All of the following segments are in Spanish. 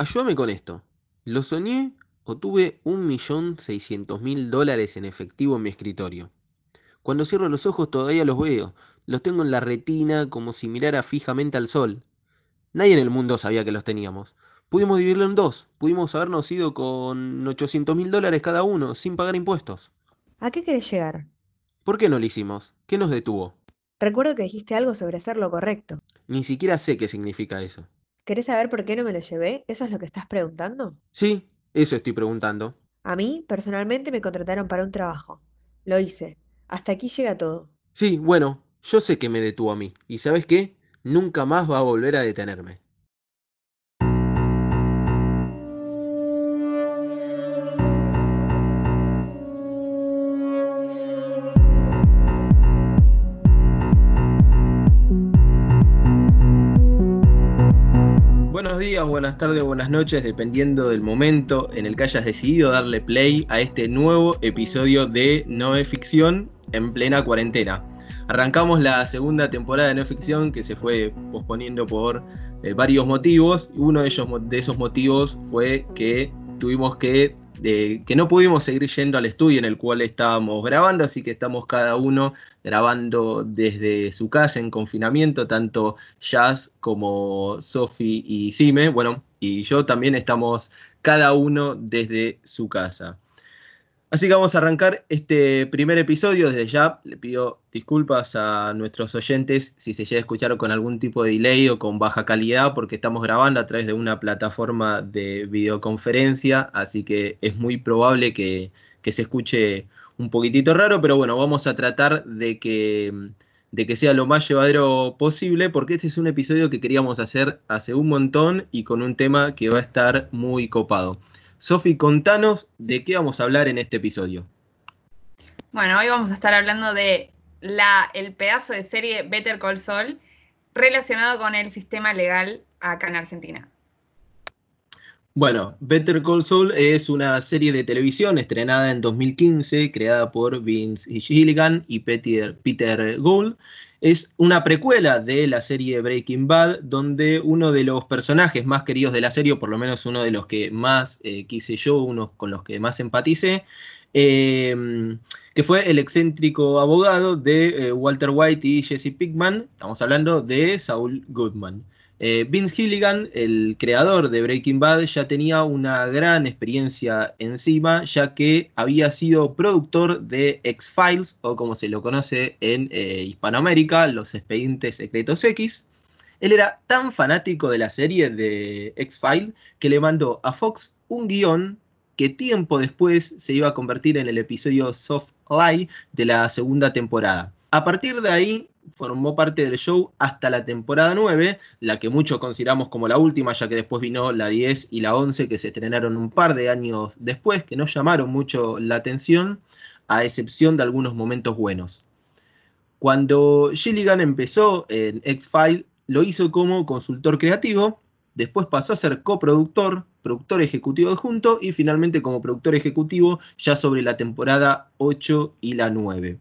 ayúdame con esto. ¿Lo soñé o tuve un millón seiscientos mil dólares en efectivo en mi escritorio? Cuando cierro los ojos todavía los veo. Los tengo en la retina como si mirara fijamente al sol. Nadie en el mundo sabía que los teníamos. Pudimos dividirlo en dos. Pudimos habernos ido con 800 mil dólares cada uno, sin pagar impuestos. ¿A qué querés llegar? ¿Por qué no lo hicimos? ¿Qué nos detuvo? Recuerdo que dijiste algo sobre hacer lo correcto. Ni siquiera sé qué significa eso. ¿Querés saber por qué no me lo llevé? ¿Eso es lo que estás preguntando? Sí, eso estoy preguntando. A mí, personalmente, me contrataron para un trabajo. Lo hice. Hasta aquí llega todo. Sí, bueno, yo sé que me detuvo a mí. ¿Y sabes qué? Nunca más va a volver a detenerme. Días, buenas tardes, buenas noches, dependiendo del momento en el que hayas decidido darle play a este nuevo episodio de No ficción en plena cuarentena. Arrancamos la segunda temporada de No ficción que se fue posponiendo por eh, varios motivos. Uno de esos motivos fue que tuvimos que que no pudimos seguir yendo al estudio en el cual estábamos grabando, así que estamos cada uno grabando desde su casa en confinamiento, tanto Jazz como Sophie y Sime, bueno, y yo también estamos cada uno desde su casa. Así que vamos a arrancar este primer episodio. Desde ya le pido disculpas a nuestros oyentes si se llega a escuchar con algún tipo de delay o con baja calidad, porque estamos grabando a través de una plataforma de videoconferencia, así que es muy probable que, se escuche un poquitito raro, pero bueno, vamos a tratar de que, de que sea lo más llevadero posible, porque este es un episodio que queríamos hacer hace un montón y con un tema que va a estar muy copado. Sofi, contanos de qué vamos a hablar en este episodio. Bueno, hoy vamos a estar hablando de la, el pedazo de serie Better Call Saul relacionado con el sistema legal acá en Argentina. Bueno, Better Call Saul es una serie de televisión estrenada en 2015, creada por Vince Gilligan y Peter, Peter Gould, es una precuela de la serie Breaking Bad, donde uno de los personajes más queridos de la serie, o por lo menos uno de los que más eh, quise yo, uno con los que más empaticé, em, que fue el excéntrico abogado de eh, Walter White y Jesse Pickman. Estamos hablando de Saul Goodman. Eh, Vince Gilligan, el creador de Breaking Bad, ya tenía una gran experiencia encima, ya que había sido productor de X-Files, o como se lo conoce en eh, Hispanoamérica, los expedientes secretos X. Él era tan fanático de la serie de X-Files que le mandó a Fox un guion que tiempo después se iba a convertir en el episodio Soft Lie de la segunda temporada. A partir de ahí, formó parte del show hasta la temporada 9, la que muchos consideramos como la última, ya que después vino la 10 y la 11, que se estrenaron un par de años después, que no llamaron mucho la atención, a excepción de algunos momentos buenos. Cuando Gilligan empezó en X-File, lo hizo como consultor creativo, después pasó a ser coproductor, productor ejecutivo adjunto y finalmente como productor ejecutivo ya sobre la temporada 8 y la 9.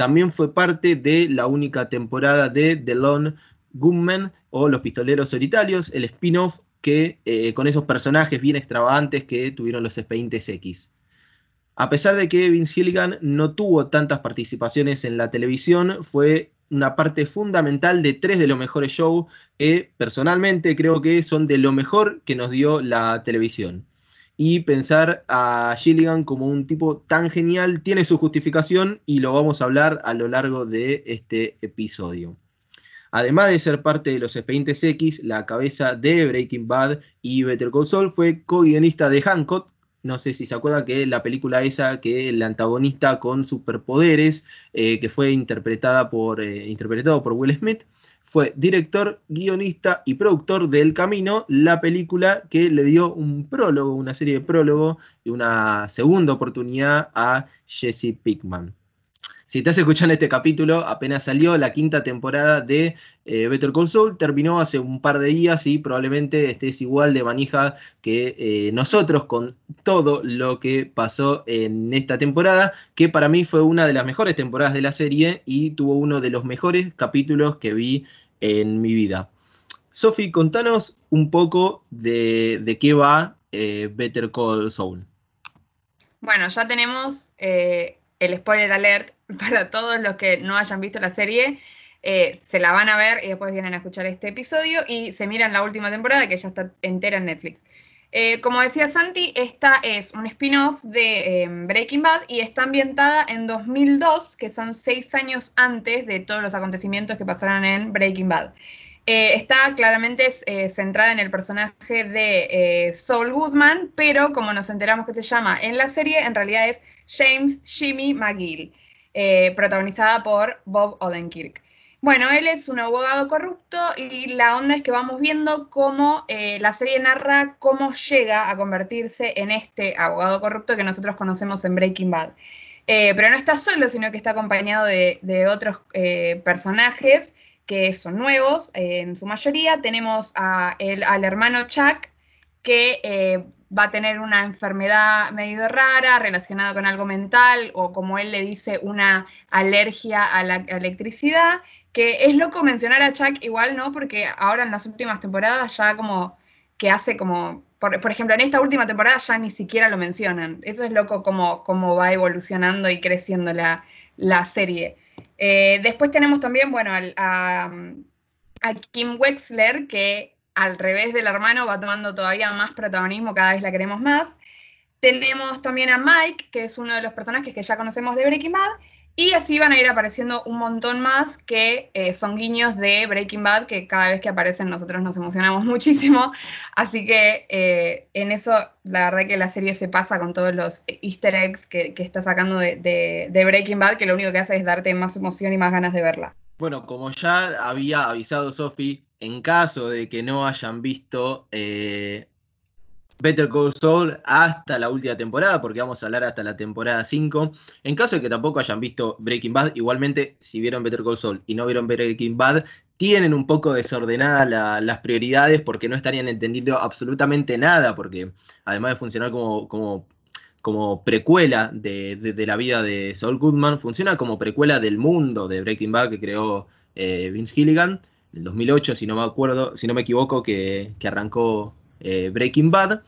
También fue parte de la única temporada de The Lone Gunmen o Los Pistoleros Solitarios, el spin-off que eh, con esos personajes bien extravagantes que tuvieron los expedientes X. A pesar de que Vince Gilligan no tuvo tantas participaciones en la televisión, fue una parte fundamental de tres de los mejores shows que personalmente creo que son de lo mejor que nos dio la televisión y pensar a Gilligan como un tipo tan genial tiene su justificación y lo vamos a hablar a lo largo de este episodio. Además de ser parte de los expedientes X, la cabeza de Breaking Bad y Better Call Saul fue co-guionista de Hancock. No sé si se acuerdan que la película esa que el antagonista con superpoderes, eh, que fue interpretada por, eh, interpretado por Will Smith, fue director, guionista y productor de El Camino, la película que le dio un prólogo, una serie de prólogo y una segunda oportunidad a Jesse Pickman. Si estás escuchando este capítulo, apenas salió la quinta temporada de eh, Better Call Saul, terminó hace un par de días y probablemente estés igual de manija que eh, nosotros con todo lo que pasó en esta temporada, que para mí fue una de las mejores temporadas de la serie y tuvo uno de los mejores capítulos que vi en mi vida. Sofi, contanos un poco de, qué va eh, Better Call Saul. Bueno, ya tenemos el spoiler alert para todos los que no hayan visto la serie. Eh, se la van a ver y después vienen a escuchar este episodio y se miran la última temporada que ya está entera en Netflix. Eh, como decía Santi, esta es un spin-off de em, Breaking Bad y está ambientada en 2002, que son seis años antes de todos los acontecimientos que pasaron en Breaking Bad. Eh, está claramente centrada en el personaje de Saul Goodman, pero como nos enteramos que se llama en la serie, en realidad es James Jimmy McGill, protagonizada por Bob Odenkirk. Bueno, él es un abogado corrupto y la onda es que vamos viendo cómo eh, la serie narra cómo llega a convertirse en este abogado corrupto que nosotros conocemos en Breaking Bad. Eh, pero no está solo, sino que está acompañado de, otros eh, personajes que son nuevos en su mayoría. Tenemos al hermano Chuck, que va a tener una enfermedad medio rara relacionada con algo mental o como él le dice, una alergia a la electricidad, que es loco mencionar a Chuck igual, ¿no? Porque ahora en las últimas temporadas ya como que hace como, por, ejemplo, en esta última temporada ya ni siquiera lo mencionan. Eso es loco como, como va evolucionando y creciendo la, serie. Eh, después tenemos también, bueno, a, a Kim Wexler, que al revés del hermano, va tomando todavía más protagonismo, cada vez la queremos más. Tenemos también a Mike, que es uno de los personajes que ya conocemos de Breaking Bad, y así van a ir apareciendo un montón más que eh, son guiños de Breaking Bad, que cada vez que aparecen nosotros nos emocionamos muchísimo. Así que eh, en eso, la verdad que la serie se pasa con todos los easter eggs que, está sacando de, Breaking Bad, que lo único que hace es darte más emoción y más ganas de verla. Bueno, como ya había avisado Sophie, en caso de que no hayan visto eh, Better Call Saul hasta la última temporada, porque vamos a hablar hasta la temporada 5. En caso de que tampoco hayan visto Breaking Bad, igualmente, si vieron Better Call Saul y no vieron Breaking Bad, tienen un poco desordenadas las prioridades porque no estarían entendiendo absolutamente nada, porque además de funcionar como, como, como precuela de, la vida de Saul Goodman, funciona como precuela del mundo de Breaking Bad que creó eh, Vince Gilligan el 2008, si no me acuerdo, si no me equivoco, que, arrancó eh, Breaking Bad.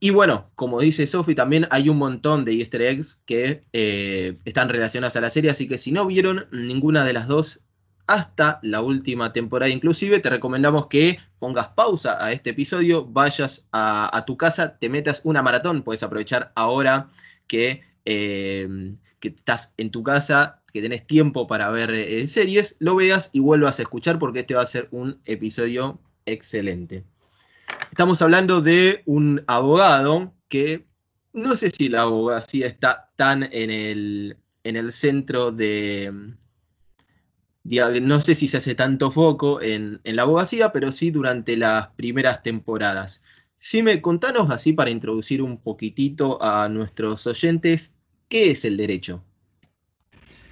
Y bueno, como dice Sophie, también hay un montón de easter eggs que eh, están relacionadas a la serie, así que si no vieron ninguna de las dos hasta la última temporada inclusive, te recomendamos que pongas pausa a este episodio, vayas a, tu casa, te metas una maratón, puedes aprovechar ahora que, eh, estás en tu casa, que tenés tiempo para ver series, lo veas y vuelvas a escuchar porque este va a ser un episodio excelente. Estamos hablando de un abogado que no sé si la abogacía está tan en el, en el centro de... No sé si se hace tanto foco en, en la abogacía, pero sí durante las primeras temporadas. Me contanos así para introducir un poquitito a nuestros oyentes, ¿qué es el derecho?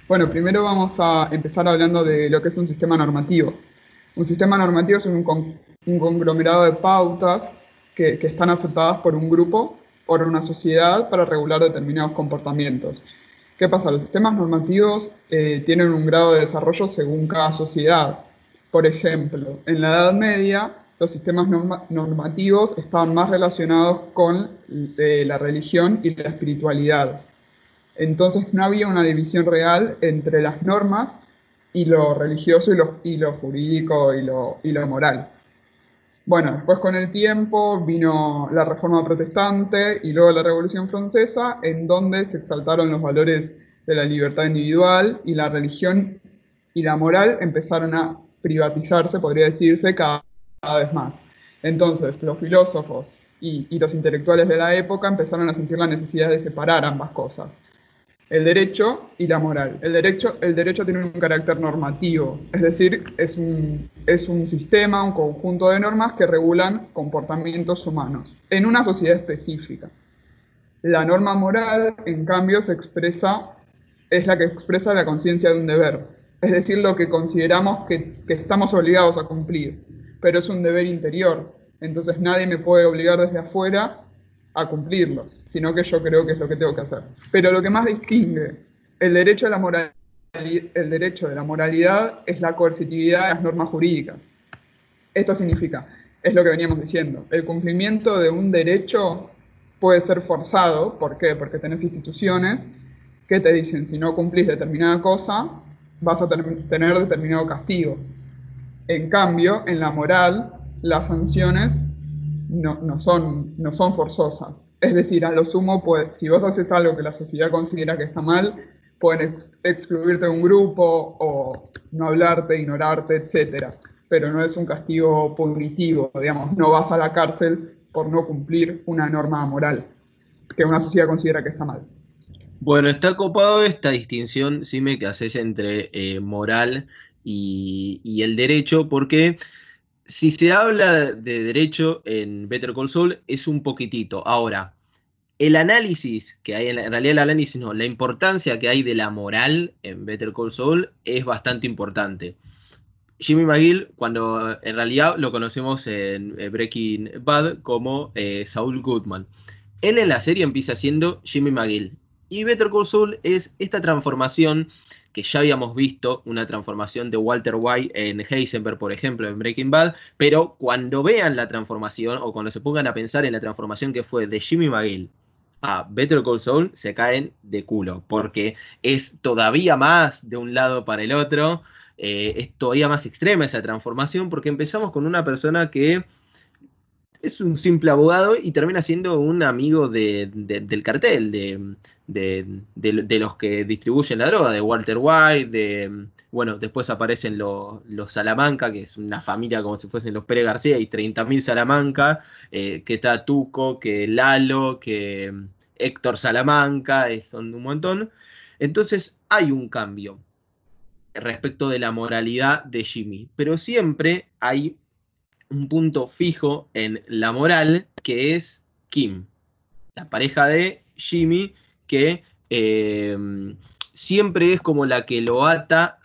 Bueno, primero vamos a empezar hablando de lo que es un sistema normativo. Un sistema normativo es un, conglomerado de pautas que, están aceptadas por un grupo, por una sociedad, para regular determinados comportamientos. ¿Qué pasa? Los sistemas normativos eh, tienen un grado de desarrollo según cada sociedad. Por ejemplo, en la Edad Media, los sistemas normativos estaban más relacionados con eh, la religión y la espiritualidad. Entonces no había una división real entre las normas y lo religioso y lo, jurídico y lo moral. Bueno, después con el tiempo vino la Reforma Protestante y luego la Revolución Francesa, en donde se exaltaron los valores de la libertad individual y la religión y la moral empezaron a privatizarse, podría decirse, cada, vez más. Entonces, los filósofos y, los intelectuales de la época empezaron a sentir la necesidad de separar ambas cosas el derecho y la moral. El derecho, el derecho tiene un carácter normativo, es decir, es un, es un sistema, un conjunto de normas que regulan comportamientos humanos en una sociedad específica. La norma moral, en cambio, se expresa, es la que expresa la conciencia de un deber, es decir, lo que consideramos que, que estamos obligados a cumplir, pero es un deber interior, entonces nadie me puede obligar desde afuera a cumplirlo, sino que yo creo que es lo que tengo que hacer. Pero lo que más distingue el derecho, de la moralidad es la coercitividad de las normas jurídicas. Esto significa, es lo que veníamos diciendo, el cumplimiento de un derecho puede ser forzado, ¿por qué? Porque tenés instituciones que te dicen, si no cumplís determinada cosa, vas a tener determinado castigo. En cambio, en la moral, las sanciones no, son, no son forzosas. Es decir, a lo sumo, pues, si vos haces algo que la sociedad considera que está mal, pueden excluirte de un grupo o no hablarte, ignorarte, etc. Pero no es un castigo punitivo, digamos, no vas a la cárcel por no cumplir una norma moral que una sociedad considera que está mal. Bueno, está copado esta distinción, me que haces entre eh, moral y, el derecho, porque si se habla de derecho en Better Call Saul es un poquitito. Ahora, el análisis que hay, en, realidad el análisis la importancia que hay de la moral en Better Call Saul es bastante importante. Jimmy McGill, cuando en realidad lo conocemos en Breaking Bad como eh, Saul Goodman. Él en la serie empieza siendo Jimmy McGill. Y Better Call Saul es esta transformación que ya habíamos visto, una transformación de Walter White en Heisenberg, por ejemplo, en Breaking Bad, pero cuando vean la transformación o cuando se pongan a pensar en la transformación que fue de Jimmy McGill a Better Call Saul, se caen de culo, porque es todavía más de un lado para el otro, eh, es todavía más extrema esa transformación, porque empezamos con una persona que es un simple abogado y termina siendo un amigo del cartel, de, los que distribuyen la droga, de Walter White, de, bueno, después aparecen los, Salamanca, que es una familia como si fuesen los Pérez García, y 30.000 Salamanca, eh, que está Tuco, que Lalo, que Héctor Salamanca, eh, son un montón. Entonces hay un cambio respecto de la moralidad de Jimmy, pero siempre hay un punto fijo en la moral, que es Kim, la pareja de Jimmy, que em, siempre es como la que lo ata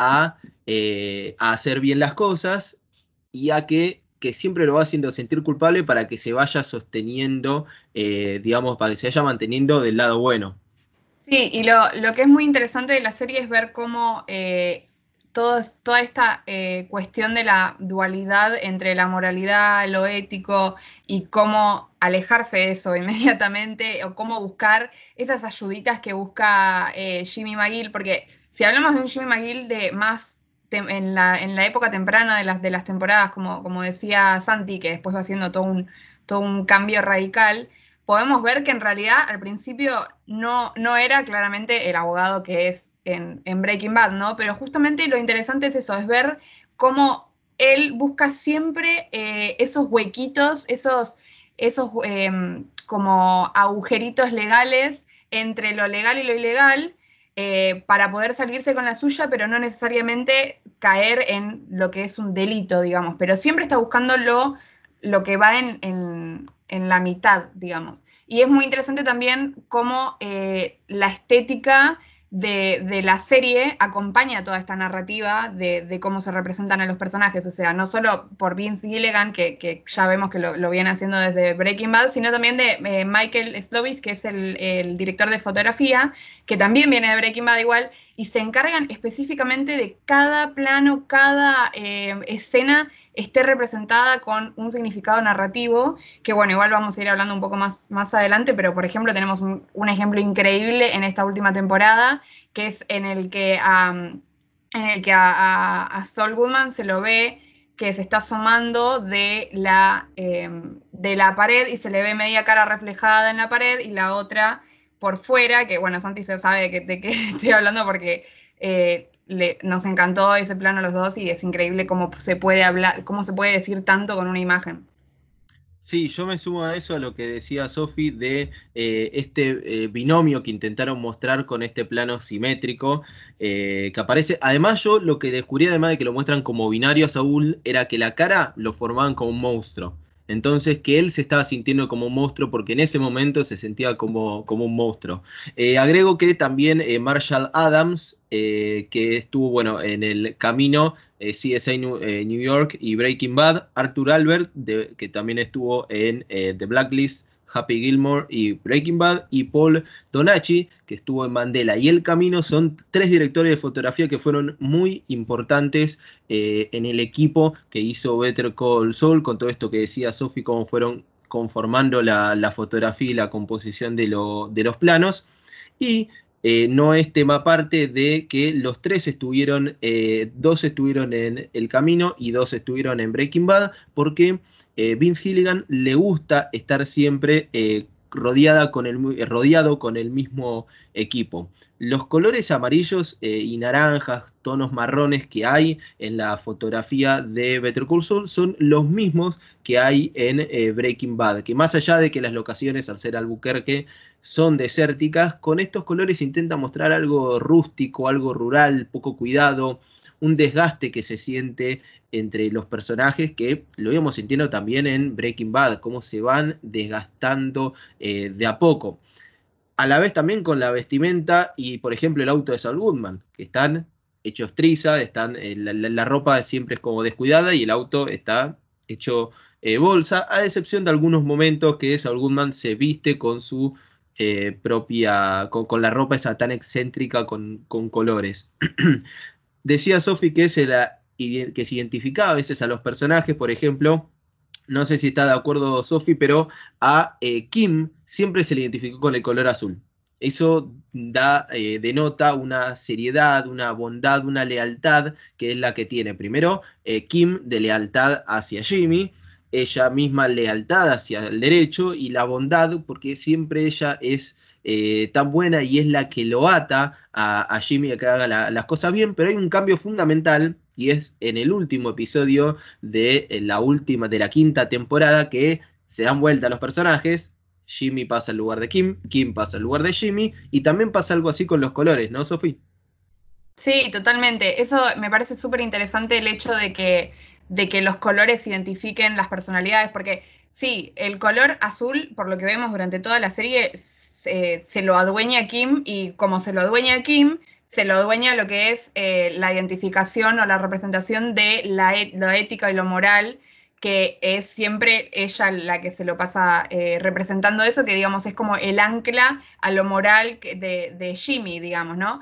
eh, a, hacer bien las cosas y a que, que, siempre lo va haciendo sentir culpable para que se vaya sosteniendo, eh, digamos, para que se vaya manteniendo del lado bueno. Sí, y lo, lo, que es muy interesante de la serie es ver cómo eh, toda esta eh, cuestión de la dualidad entre la moralidad, lo ético y cómo alejarse de eso inmediatamente o cómo buscar esas ayuditas que busca eh, Jimmy McGill, porque si hablamos de un Jimmy McGill de más en la, época temprana de las, temporadas, como, decía Santi, que después va haciendo todo un, cambio radical, podemos ver que en realidad al principio no era claramente el abogado que es en, Breaking Bad, ¿no? Pero justamente lo interesante es eso, es ver cómo él busca siempre eh, esos huequitos, esos, esos em, como agujeritos legales entre lo legal y lo ilegal, eh, para poder salirse con la suya, pero no necesariamente caer en lo que es un delito, digamos. Pero siempre está buscando lo, que va en, en, la mitad, digamos. Y es muy interesante también cómo eh, la estética de, la serie acompaña toda esta narrativa de, cómo se representan a los personajes. O sea, no solo por Vince Gilligan, que, ya vemos que lo, viene haciendo desde Breaking Bad, sino también de eh, Michael Slovis, que es el, director de fotografía, que también viene de Breaking Bad igual, y se encargan específicamente de cada plano, cada eh, escena esté representada con un significado narrativo, que bueno, igual vamos a ir hablando un poco más, más adelante, pero por ejemplo tenemos un, ejemplo increíble en esta última temporada, que es en el que, en el que a, a, Saul Goodman se lo ve que se está asomando de la, em, de la pared y se le ve media cara reflejada en la pared y la otra por fuera, que bueno, Santi se sabe de qué estoy hablando porque eh, nos encantó ese plano a los dos y es increíble cómo se puede hablar, cómo se puede decir tanto con una imagen. Sí, yo me sumo a eso, a lo que decía Sofi de eh, este eh, binomio que intentaron mostrar con este plano simétrico que aparece. Además, yo lo que descubrí, además de que lo muestran como binario a Saúl, era que la cara lo formaban como un monstruo. Entonces, que él se estaba sintiendo como un monstruo porque en ese momento se sentía como, como un monstruo. Eh, agrego que también eh, Marshall Adams, eh, que estuvo bueno, en el camino CSI New, York y Breaking Bad, Arthur Albert, que también estuvo en The Blacklist Happy Gilmore y Breaking Bad, y Paul Donachi, que estuvo en Mandela y El Camino, son tres directores de fotografía que fueron muy importantes eh, en el equipo que hizo Better Call Saul, con todo esto que decía Sophie, cómo fueron conformando la, fotografía y la composición de, de los planos. Y eh, no es tema aparte de que los tres estuvieron, eh, dos estuvieron en El Camino y dos estuvieron en Breaking Bad, porque eh, Vince Gilligan le gusta estar siempre rodeada con el, eh, rodeado con el mismo equipo. Los colores amarillos eh, y naranjas, tonos marrones que hay en la fotografía de Better Call Saul son los mismos que hay en eh, Breaking Bad, que más allá de que las locaciones al ser Albuquerque son desérticas, con estos colores intenta mostrar algo rústico, algo rural, poco cuidado, un desgaste que se siente entre los personajes que lo íbamos sintiendo también en Breaking Bad, cómo se van desgastando eh, de a poco. A la vez también con la vestimenta y, por ejemplo, el auto de Saul Goodman, que están hechos triza, están, eh, la, ropa siempre es como descuidada y el auto está hecho eh, bolsa, a excepción de algunos momentos que Saul Goodman se viste con su propia, con, la ropa esa tan excéntrica con, con colores. Decía Sophie que se que se identificaba a veces a los personajes, por ejemplo, no sé si está de acuerdo Sophie, pero a eh, Kim siempre se le identificó con el color azul. Eso da, eh, denota una seriedad, una bondad, una lealtad que es la que tiene. Primero, eh, Kim de lealtad hacia Jimmy, ella misma lealtad hacia el derecho y la bondad porque siempre ella es tan buena y es la que lo ata a, Jimmy a que haga las cosas bien, pero hay un cambio fundamental y es en el último episodio de eh, la última, de la quinta temporada que se dan vuelta los personajes. Jimmy pasa al lugar de Kim, Kim pasa al lugar de Jimmy, y también pasa algo así con los colores, ¿no, Sofi? Sí, totalmente. Eso me parece súper interesante el hecho de que, de que los colores identifiquen las personalidades, porque sí, el color azul, por lo que vemos durante toda la serie, se, se lo adueña Kim, y como se lo adueña Kim, se lo dueña lo que es eh, la identificación o la representación de la, lo ética y lo moral, que es siempre ella la que se lo pasa eh, representando eso, que digamos es como el ancla a lo moral de, de Jimmy, digamos, ¿no?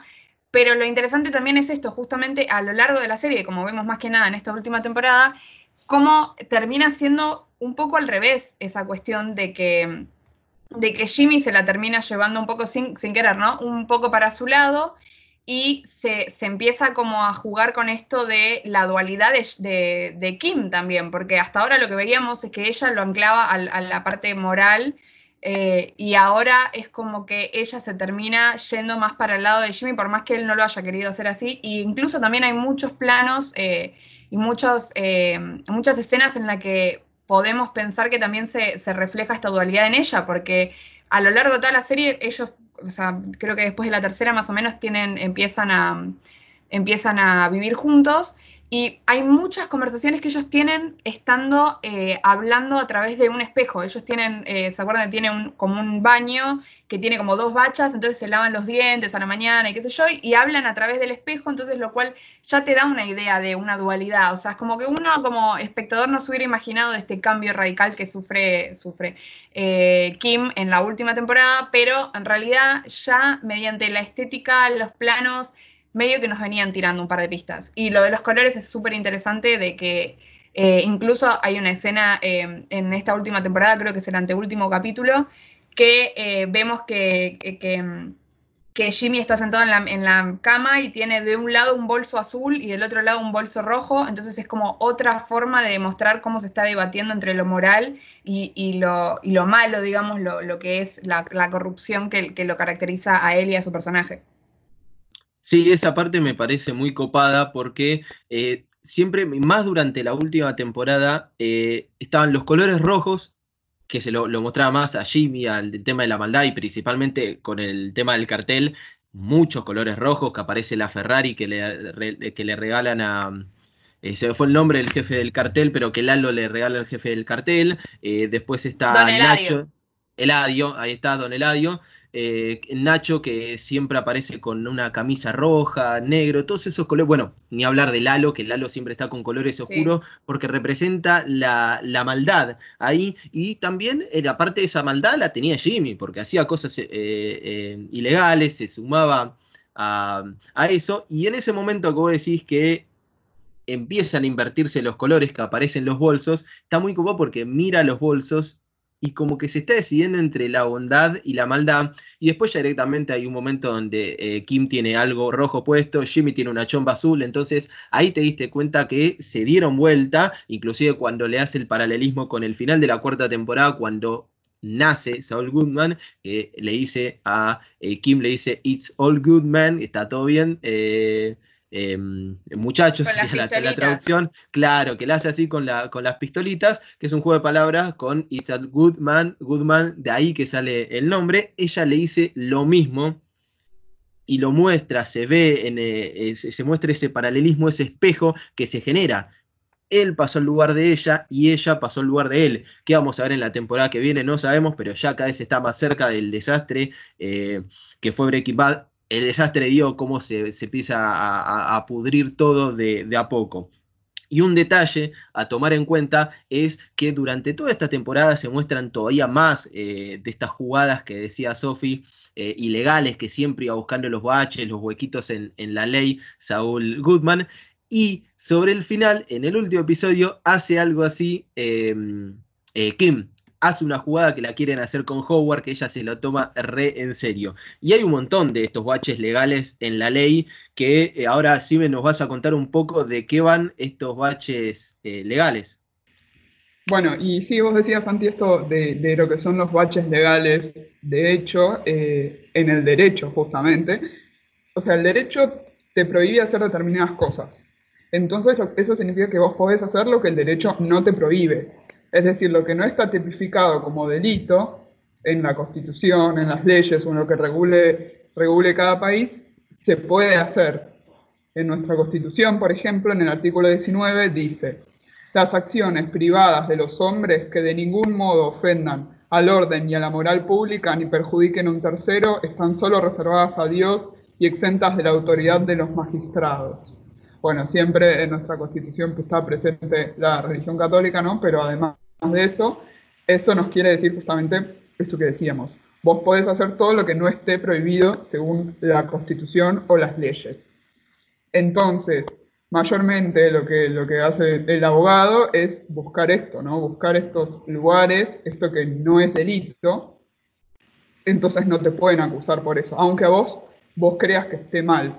Pero lo interesante también es esto, justamente a lo largo de la serie, como vemos más que nada en esta última temporada, cómo termina siendo un poco al revés esa cuestión de que, de que Jimmy se la termina llevando un poco sin, sin querer, ¿no? Un poco para su lado y se, empieza como a jugar con esto de la dualidad de, Kim también, porque hasta ahora lo que veíamos es que ella lo anclaba a, la parte moral eh, y ahora es como que ella se termina yendo más para el lado de Jimmy, por más que él no lo haya querido hacer así, e incluso también hay muchos planos eh, y muchos, eh, muchas escenas en las que podemos pensar que también se, se refleja esta dualidad en ella, porque a lo largo de toda la serie ellos o sea, creo que después de la tercera más o menos tienen, empiezan a, empiezan a vivir juntos y hay muchas conversaciones que ellos tienen estando eh, hablando a través de un espejo. Ellos tienen, eh, ¿se acuerdan? Tienen como un baño que tiene como dos bachas, entonces se lavan los dientes a la mañana y qué sé yo, y hablan a través del espejo, entonces lo cual ya te da una idea de una dualidad. O sea, es como que uno como espectador no se hubiera imaginado de este cambio radical que sufre, sufre eh, Kim en la última temporada, pero en realidad ya mediante la estética, los planos, medio que nos venían tirando un par de pistas. Y lo de los colores es súper interesante de que eh, incluso hay una escena eh, en esta última temporada, creo que es el anteúltimo capítulo, que eh, vemos que, que, Jimmy está sentado en la, en la, cama y tiene de un lado un bolso azul y del otro lado un bolso rojo, entonces es como otra forma de demostrar cómo se está debatiendo entre lo moral y, y, lo, y lo, malo, digamos, lo, lo que es la, la corrupción que lo caracteriza a él y a su personaje. Sí, esa parte me parece muy copada porque eh, siempre, más durante la última temporada, eh, estaban los colores rojos, que se lo, mostraba más a Jimmy, al tema de la maldad y principalmente con el tema del cartel, muchos colores rojos, que aparece la Ferrari que le, que le regalan a... Eh, se fue el nombre del jefe del cartel, pero que Lalo le regala al jefe del cartel. después está Nacho. Eladio, ahí está Don Eladio, eh, Nacho que siempre aparece con una camisa roja, negro, todos esos colores, bueno, ni hablar de Lalo, que Lalo siempre está con colores oscuros porque representa la, maldad ahí y también la parte de esa maldad la tenía Jimmy porque hacía cosas eh, eh, ilegales, se sumaba a, a, eso y en ese momento que vos decís que empiezan a invertirse los colores que aparecen en los bolsos, está muy cómodo porque mira los bolsos y como que se está decidiendo entre la bondad y la maldad. Y después ya directamente hay un momento donde eh, Kim tiene algo rojo puesto, Jimmy tiene una chomba azul, entonces ahí te diste cuenta que se dieron vuelta, inclusive cuando le hace el paralelismo con el final de la cuarta temporada, cuando nace Saul Goodman, que le dice a eh, Kim, le dice, It's all good man, está todo bien. Eh, Em, muchachos, la, la, traducción, claro, que la hace así con, la, con las pistolitas, que es un juego de palabras con It's a Good Man, Good Man, de ahí que sale el nombre. Ella le dice lo mismo y lo muestra, se ve, en, eh, se muestra ese paralelismo, ese espejo que se genera. Él pasó al lugar de ella y ella pasó al lugar de él. ¿Qué vamos a ver en la temporada que viene? No sabemos, pero ya cada vez está más cerca del desastre eh, que fue Breaking Bad el desastre dio cómo se, empieza a, pudrir todo de, a poco. Y un detalle a tomar en cuenta es que durante toda esta temporada se muestran todavía más eh, de estas jugadas que decía Sophie, eh, ilegales, que siempre iba buscando los baches, los huequitos en, la ley, Saúl Goodman. Y sobre el final, en el último episodio, hace algo así em, eh, Kim, hace una jugada que la quieren hacer con Howard, que ella se lo toma re en serio. Y hay un montón de estos baches legales en la ley que eh, ahora sí nos vas a contar un poco de qué van estos baches eh, legales. Bueno, y sí, vos decías, Santi, esto de, lo que son los baches legales, de hecho, eh, en el derecho justamente, o sea, el derecho te prohíbe hacer determinadas cosas. Entonces, eso significa que vos podés hacer lo que el derecho no te prohíbe. Es decir, lo que no está tipificado como delito en la Constitución, en las leyes o en lo que regule, regule cada país, se puede hacer. En nuestra Constitución, por ejemplo, en el artículo 19 dice, las acciones privadas de los hombres que de ningún modo ofendan al orden y a la moral pública ni perjudiquen a un tercero están solo reservadas a Dios y exentas de la autoridad de los magistrados. Bueno, siempre en nuestra constitución está presente la religión católica, ¿no? Pero además de eso, eso nos quiere decir justamente esto que decíamos. Vos podés hacer todo lo que no esté prohibido según la constitución o las leyes. Entonces, mayormente lo que, lo que hace el abogado es buscar esto, ¿no? Buscar estos lugares, esto que no es delito, entonces no te pueden acusar por eso, aunque a vos, vos creas que esté mal.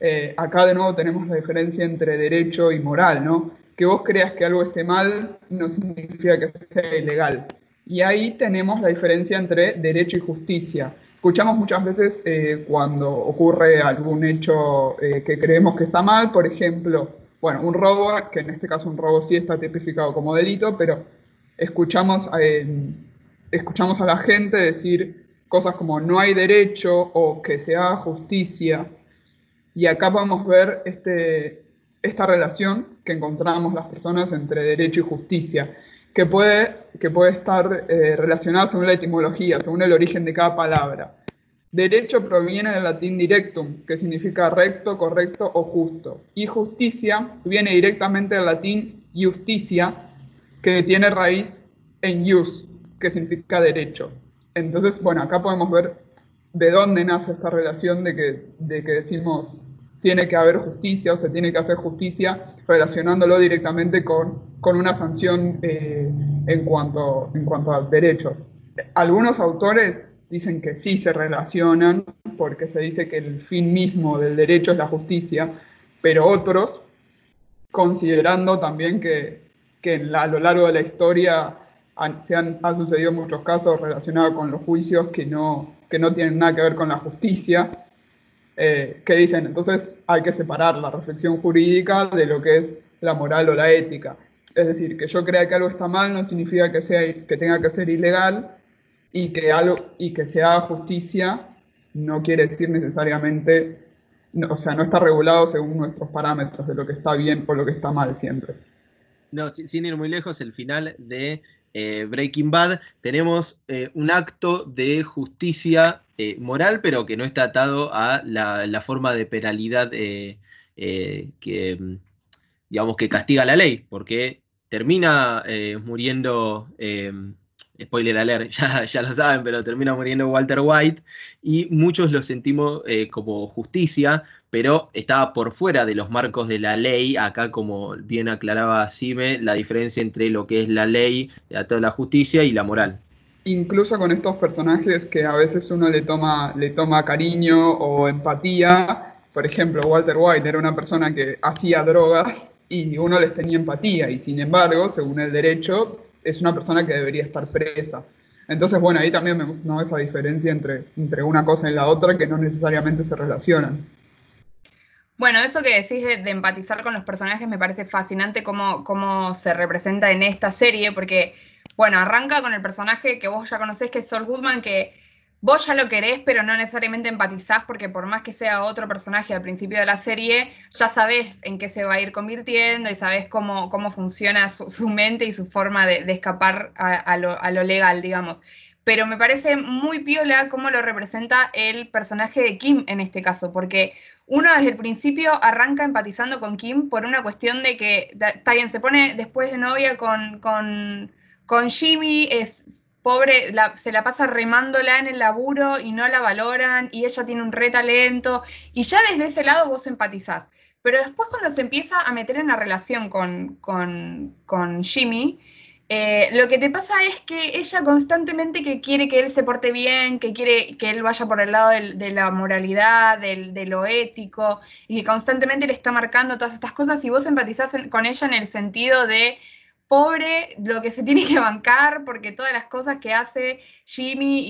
Eh, acá de nuevo tenemos la diferencia entre derecho y moral, ¿no? Que vos creas que algo esté mal no significa que sea ilegal. Y ahí tenemos la diferencia entre derecho y justicia. Escuchamos muchas veces eh, cuando ocurre algún hecho eh, que creemos que está mal, por ejemplo, bueno, un robo, que en este caso un robo sí está tipificado como delito, pero escuchamos, eh, escuchamos a la gente decir cosas como no hay derecho o que se haga justicia. Y acá podemos ver este, esta relación que encontramos las personas entre derecho y justicia, que puede, que puede estar eh, relacionada según la etimología, según el origen de cada palabra. Derecho proviene del latín directum, que significa recto, correcto o justo. Y justicia viene directamente del latín justicia, que tiene raíz en jus, que significa derecho. Entonces, bueno, acá podemos ver de dónde nace esta relación de que, de que decimos tiene que haber justicia o se tiene que hacer justicia relacionándolo directamente con, con una sanción eh, en, cuanto, en cuanto al derecho. Algunos autores dicen que sí se relacionan porque se dice que el fin mismo del derecho es la justicia, pero otros, considerando también que, que a lo largo de la historia han, se han, sucedido muchos casos relacionados con los juicios que no, que no tienen nada que ver con la justicia, eh, que dicen, entonces hay que separar la reflexión jurídica de lo que es la moral o la ética. Es decir, que yo crea que algo está mal no significa que, sea, que tenga que ser ilegal y que, algo, y que se haga justicia no quiere decir necesariamente, o sea, no está regulado según nuestros parámetros de lo que está bien o lo que está mal siempre. No, sin ir muy lejos, el final de eh, Breaking Bad, tenemos eh, un acto de justicia eh, moral, pero que no está atado a la, forma de penalidad que, digamos, que castiga la ley, porque termina muriendo spoiler alert, ya, ya lo saben, pero termina muriendo Walter White y muchos lo sentimos eh, como justicia, pero estaba por fuera de los marcos de la ley. Acá, como bien aclaraba Sime, la diferencia entre lo que es la ley, toda la justicia y la moral. Incluso con estos personajes que a veces uno le toma, le toma cariño o empatía, por ejemplo, Walter White era una persona que hacía drogas y uno les tenía empatía y sin embargo, según el derecho, es una persona que debería estar presa. Entonces, bueno, ahí también vemos esa diferencia entre, entre una cosa y la otra que no necesariamente se relacionan. Bueno, eso que decís de, empatizar con los personajes me parece fascinante cómo, cómo, se representa en esta serie, porque, bueno, arranca con el personaje que vos ya conocés, que es Saul Goodman, que vos ya lo querés, pero no necesariamente empatizás, porque por más que sea otro personaje al principio de la serie, ya sabés en qué se va a ir convirtiendo y sabés cómo, cómo funciona su, mente y su forma de, escapar a, lo, legal, digamos. Pero me parece muy piola cómo lo representa el personaje de Kim en este caso, porque uno desde el principio arranca empatizando con Kim por una cuestión de que, está bien, se pone después de novia con, con, con Jimmy, es pobre, se la pasa remándola en el laburo y no la valoran y ella tiene un re talento y ya desde ese lado vos empatizás. Pero después cuando se empieza a meter en la relación con, con, Jimmy, eh, lo que te pasa es que ella constantemente que quiere que él se porte bien, que quiere que él vaya por el lado de la moralidad, de lo ético, y que constantemente le está marcando todas estas cosas y vos empatizás con ella en el sentido de pobre lo que se tiene que bancar, porque todas las cosas que hace Jimmy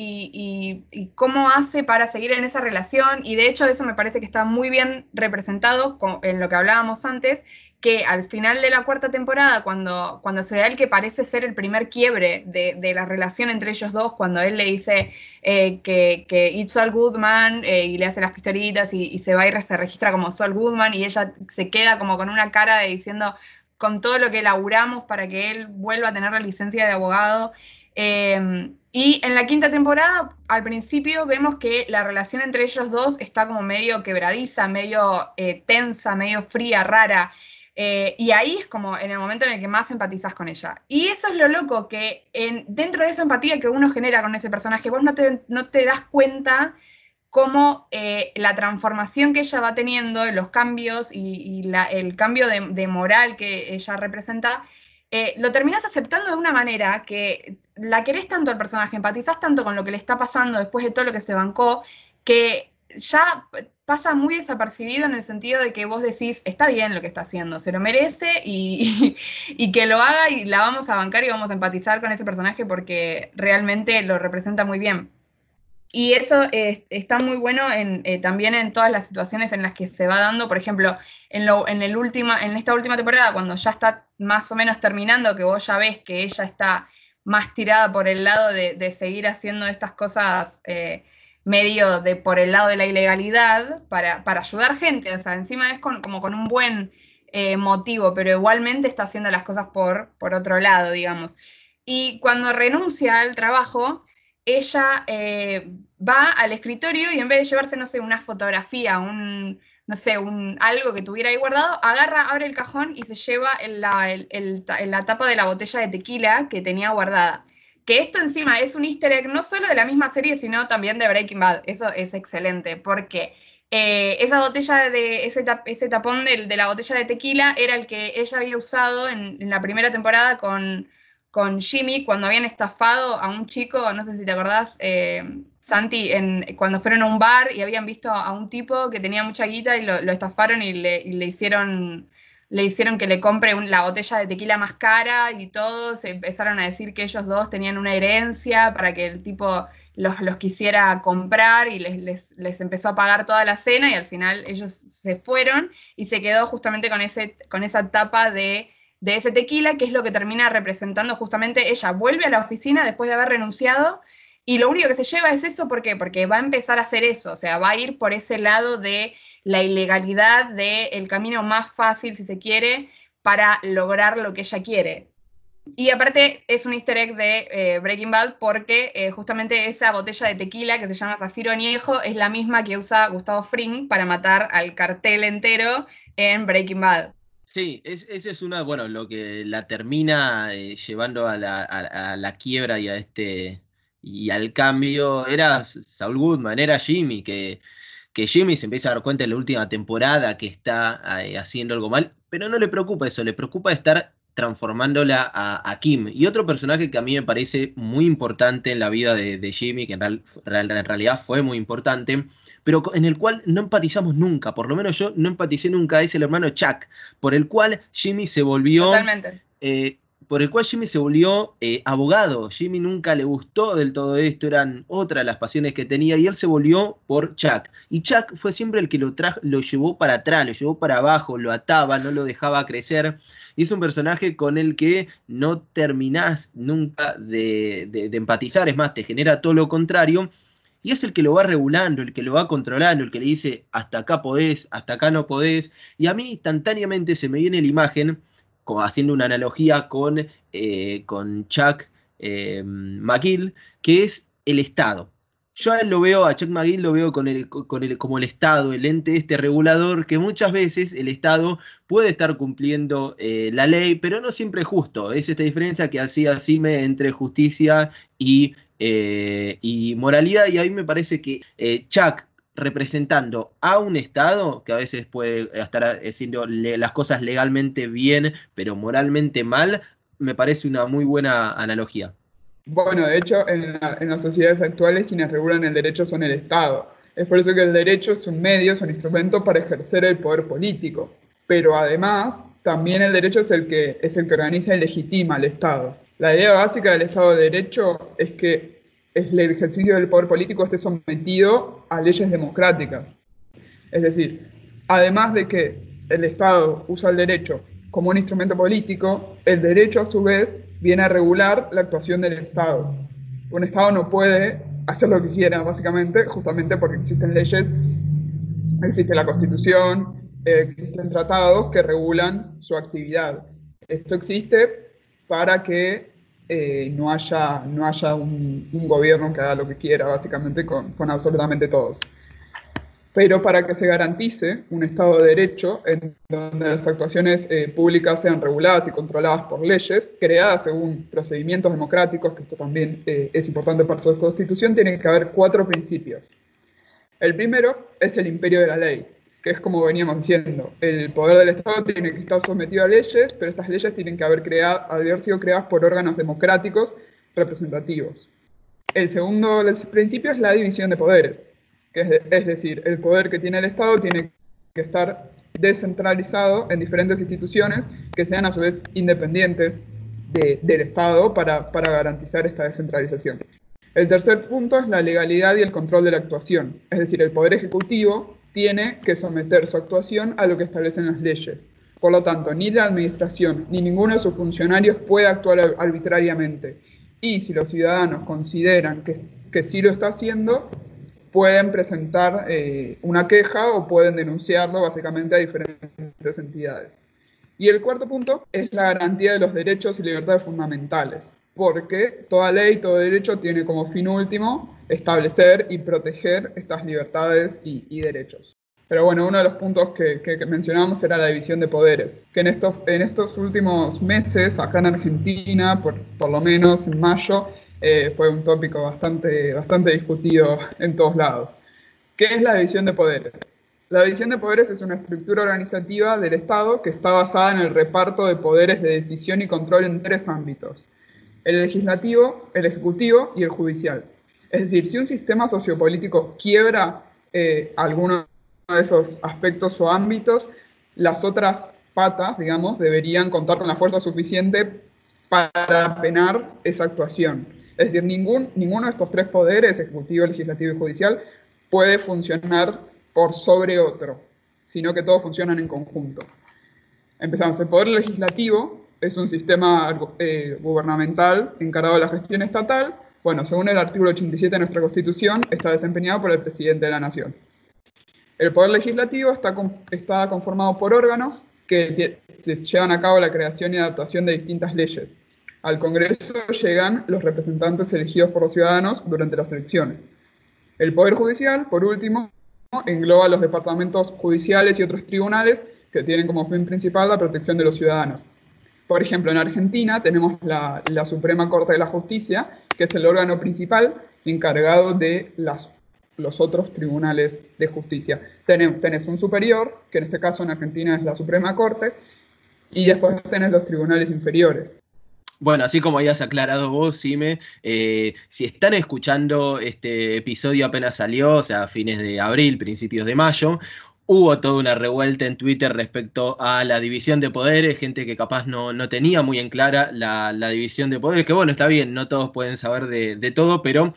y, cómo hace para seguir en esa relación, y de hecho eso me parece que está muy bien representado en lo que hablábamos antes, que al final de la cuarta temporada, cuando, cuando se da el que parece ser el primer quiebre de, la relación entre ellos dos, cuando él le dice eh, que, que it's Saul Goodman eh, y le hace las pistolitas y, se va y se registra como Saul Goodman y ella se queda como con una cara de diciendo, con todo lo que elaboramos para que él vuelva a tener la licencia de abogado. Em, y en la quinta temporada, al principio, vemos que la relación entre ellos dos está como medio quebradiza, medio eh, tensa, medio fría, rara. Eh, y ahí es como en el momento en el que más empatizas con ella. Y eso es lo loco, que en, dentro de esa empatía que uno genera con ese personaje, vos no te, no te das cuenta cómo eh, la transformación que ella va teniendo, los cambios y, el cambio de, moral que ella representa, eh, lo terminas aceptando de una manera que la querés tanto al personaje, empatizás tanto con lo que le está pasando después de todo lo que se bancó, que ya pasa muy desapercibido en el sentido de que vos decís, está bien lo que está haciendo, se lo merece y, y, que lo haga y la vamos a bancar y vamos a empatizar con ese personaje porque realmente lo representa muy bien. Y eso está muy bueno eh, también en todas las situaciones en las que se va dando, por ejemplo, en, el última, en esta última temporada, cuando ya está más o menos terminando, que vos ya ves que ella está más tirada por el lado de, seguir haciendo estas cosas eh, medio de por el lado de la ilegalidad para, ayudar gente, o sea, encima es como con un buen eh, motivo, pero igualmente está haciendo las cosas por, por otro lado, digamos. Y cuando renuncia al trabajo, ella eh, va al escritorio y en vez de llevarse, no sé, una fotografía, un, no sé, un, algo que tuviera ahí guardado, agarra, abre el cajón y se lleva la, la tapa de la botella de tequila que tenía guardada. Que esto encima es un easter egg no solo de la misma serie, sino también de Breaking Bad. Eso es excelente, porque eh, esa botella de, ese, tapón de, la botella de tequila era el que ella había usado en, en la primera temporada con con Jimmy cuando habían estafado a un chico, no sé si te acordás, eh, Santi, en, cuando fueron a un bar y habían visto a un tipo que tenía mucha guita y lo, estafaron y le, hicieron le hicieron que le compre la botella de tequila más cara y todos empezaron a decir que ellos dos tenían una herencia para que el tipo los, los quisiera comprar y les, les, les, empezó a pagar toda la cena y al final ellos se fueron y se quedó justamente con, ese, con esa tapa de de ese tequila, que es lo que termina representando justamente ella. Vuelve a la oficina después de haber renunciado y lo único que se lleva es eso, ¿por qué? Porque va a empezar a hacer eso, o sea, va a ir por ese lado de la ilegalidad, del el camino más fácil, si se quiere, para lograr lo que ella quiere. Y aparte es un easter egg de eh, Breaking Bad porque eh, justamente esa botella de tequila que se llama Zafiro Añejo es la misma que usa Gustavo Fring para matar al cartel entero en Breaking Bad. Sí, ese es una, bueno, lo que la termina eh, llevando a la, quiebra y a este y al cambio era Saul Goodman, era Jimmy, que, que Jimmy se empieza a dar cuenta en la última temporada que está haciendo algo mal, pero no le preocupa eso, le preocupa estar transformándola a, Kim. Y otro personaje que a mí me parece muy importante en la vida de, Jimmy, que en, realidad fue muy importante, pero en el cual no empatizamos nunca, por lo menos yo no empaticé nunca, es el hermano Chuck, por el cual Jimmy se volvió... Totalmente. Eh, por el cual Jimmy se volvió eh, abogado. Jimmy nunca le gustó del todo esto, eran otras las pasiones que tenía y él se volvió por Chuck. Y Chuck fue siempre el que lo, trajo, lo llevó para atrás, lo llevó para abajo, lo ataba, no lo dejaba crecer. Y es un personaje con el que no terminás nunca de, de empatizar, es más, te genera todo lo contrario. Y es el que lo va regulando, el que lo va controlando, el que le dice hasta acá podés, hasta acá no podés. Y a mí instantáneamente se me viene la imagen haciendo una analogía con, eh, con Chuck eh, McGill, que es el Estado. Yo a lo veo, a Chuck McGill lo veo con el, con el, como el Estado, el ente este regulador, que muchas veces el Estado puede estar cumpliendo eh, la ley, pero no siempre justo. Es esta diferencia que hacía me entre justicia y, y moralidad, y a mí me parece que Chuck representando a un Estado que a veces puede estar haciendo las cosas legalmente bien, pero moralmente mal, me parece una muy buena analogía. Bueno, de hecho, en, las sociedades actuales quienes regulan el derecho son el Estado. Es por eso que el derecho es un medio, es un instrumento para ejercer el poder político. Pero además, también el derecho es el que, es el que organiza y legitima al Estado. La idea básica del Estado de Derecho es que el ejercicio del poder político esté sometido a leyes democráticas. Es decir, además de que el Estado usa el derecho como un instrumento político, el derecho a su vez viene a regular la actuación del Estado. Un Estado no puede hacer lo que quiera, básicamente, justamente porque existen leyes, existe la Constitución, existen tratados que regulan su actividad. Esto existe para que eh, no haya, no haya un, gobierno que haga lo que quiera, básicamente, con, absolutamente todos. Pero para que se garantice un Estado de Derecho en donde las actuaciones eh, públicas sean reguladas y controladas por leyes, creadas según procedimientos democráticos, que esto también eh, es importante para su constitución, tiene que haber cuatro principios. El primero es el imperio de la ley, que es como veníamos diciendo, el poder del Estado tiene que estar sometido a leyes, pero estas leyes tienen que haber, creado, haber sido creadas por órganos democráticos representativos. El segundo principio es la división de poderes, que es, decir, el poder que tiene el Estado tiene que estar descentralizado en diferentes instituciones que sean a su vez independientes del Estado para, para garantizar esta descentralización. El tercer punto es la legalidad y el control de la actuación, es decir, el poder ejecutivo tiene que someter su actuación a lo que establecen las leyes. Por lo tanto, ni la administración ni ninguno de sus funcionarios puede actuar arbitrariamente. Y si los ciudadanos consideran que, que sí lo está haciendo, pueden presentar eh, una queja o pueden denunciarlo básicamente a diferentes entidades. Y el cuarto punto es la garantía de los derechos y libertades fundamentales, porque toda ley, todo derecho tiene como fin último establecer y proteger estas libertades y, derechos. Pero bueno, uno de los puntos que, que, mencionábamos era la división de poderes, que en estos, últimos meses, acá en Argentina, por, por lo menos en mayo, eh, fue un tópico bastante, bastante discutido en todos lados. ¿Qué es la división de poderes? La división de poderes es una estructura organizativa del Estado que está basada en el reparto de poderes de decisión y control en tres ámbitos, el legislativo, el ejecutivo y el judicial. Es decir, si un sistema sociopolítico quiebra eh, alguno de esos aspectos o ámbitos, las otras patas, digamos, deberían contar con la fuerza suficiente para penar esa actuación. Es decir, ningún, ninguno de estos tres poderes, ejecutivo, legislativo y judicial, puede funcionar por sobre otro, sino que todos funcionan en conjunto. Empezamos, el poder legislativo es un sistema eh, gubernamental encargado de la gestión estatal, bueno, según el artículo 87 de nuestra Constitución, está desempeñado por el presidente de la Nación. El Poder Legislativo está, está conformado por órganos que se llevan a cabo la creación y adaptación de distintas leyes. Al Congreso llegan los representantes elegidos por los ciudadanos durante las elecciones. El Poder Judicial, por último, engloba los departamentos judiciales y otros tribunales que tienen como fin principal la protección de los ciudadanos. Por ejemplo, en Argentina tenemos la, Suprema Corte de la Justicia, que es el órgano principal encargado de los otros tribunales de justicia. Tenés, tenés un superior, que en este caso en Argentina es la Suprema Corte, y después tenés los tribunales inferiores. Bueno, así como hayas aclarado vos, Sime, eh, si están escuchando este episodio apenas salió, o sea, fines de abril, principios de mayo, hubo toda una revuelta en Twitter respecto a la división de poderes, gente que capaz no, no tenía muy en clara la, división de poderes, que bueno, está bien, no todos pueden saber de, de todo, pero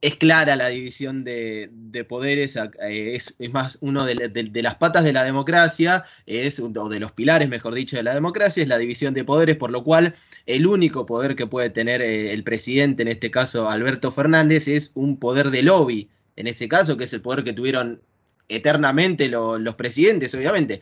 es clara la división de, poderes, eh, es, más, uno de, las patas de la democracia, es, o de los pilares, mejor dicho, de la democracia, es la división de poderes, por lo cual el único poder que puede tener eh, el presidente, en este caso Alberto Fernández, es un poder de lobby, en ese caso, que es el poder que tuvieron eternamente los presidentes, obviamente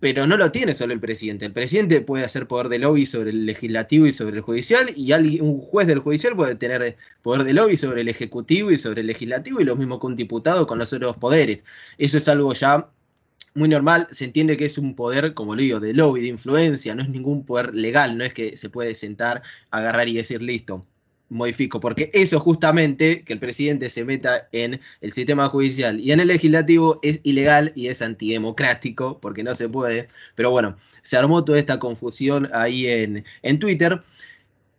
pero no lo tiene solo el presidente. El presidente puede hacer poder de lobby sobre el legislativo y sobre el judicial, y un juez del judicial puede tener poder de lobby sobre el ejecutivo y sobre el legislativo, y lo mismo que un diputado con los otros poderes. Eso es algo ya muy normal, se entiende que es un poder, como lo digo, de lobby, de influencia, no es ningún poder legal, no es que se puede sentar, agarrar y decir listo modifico, porque eso justamente, que el presidente se meta en el sistema judicial y en el legislativo es ilegal y es antidemocrático, porque no se puede. Pero bueno, se armó toda esta confusión ahí en, en Twitter.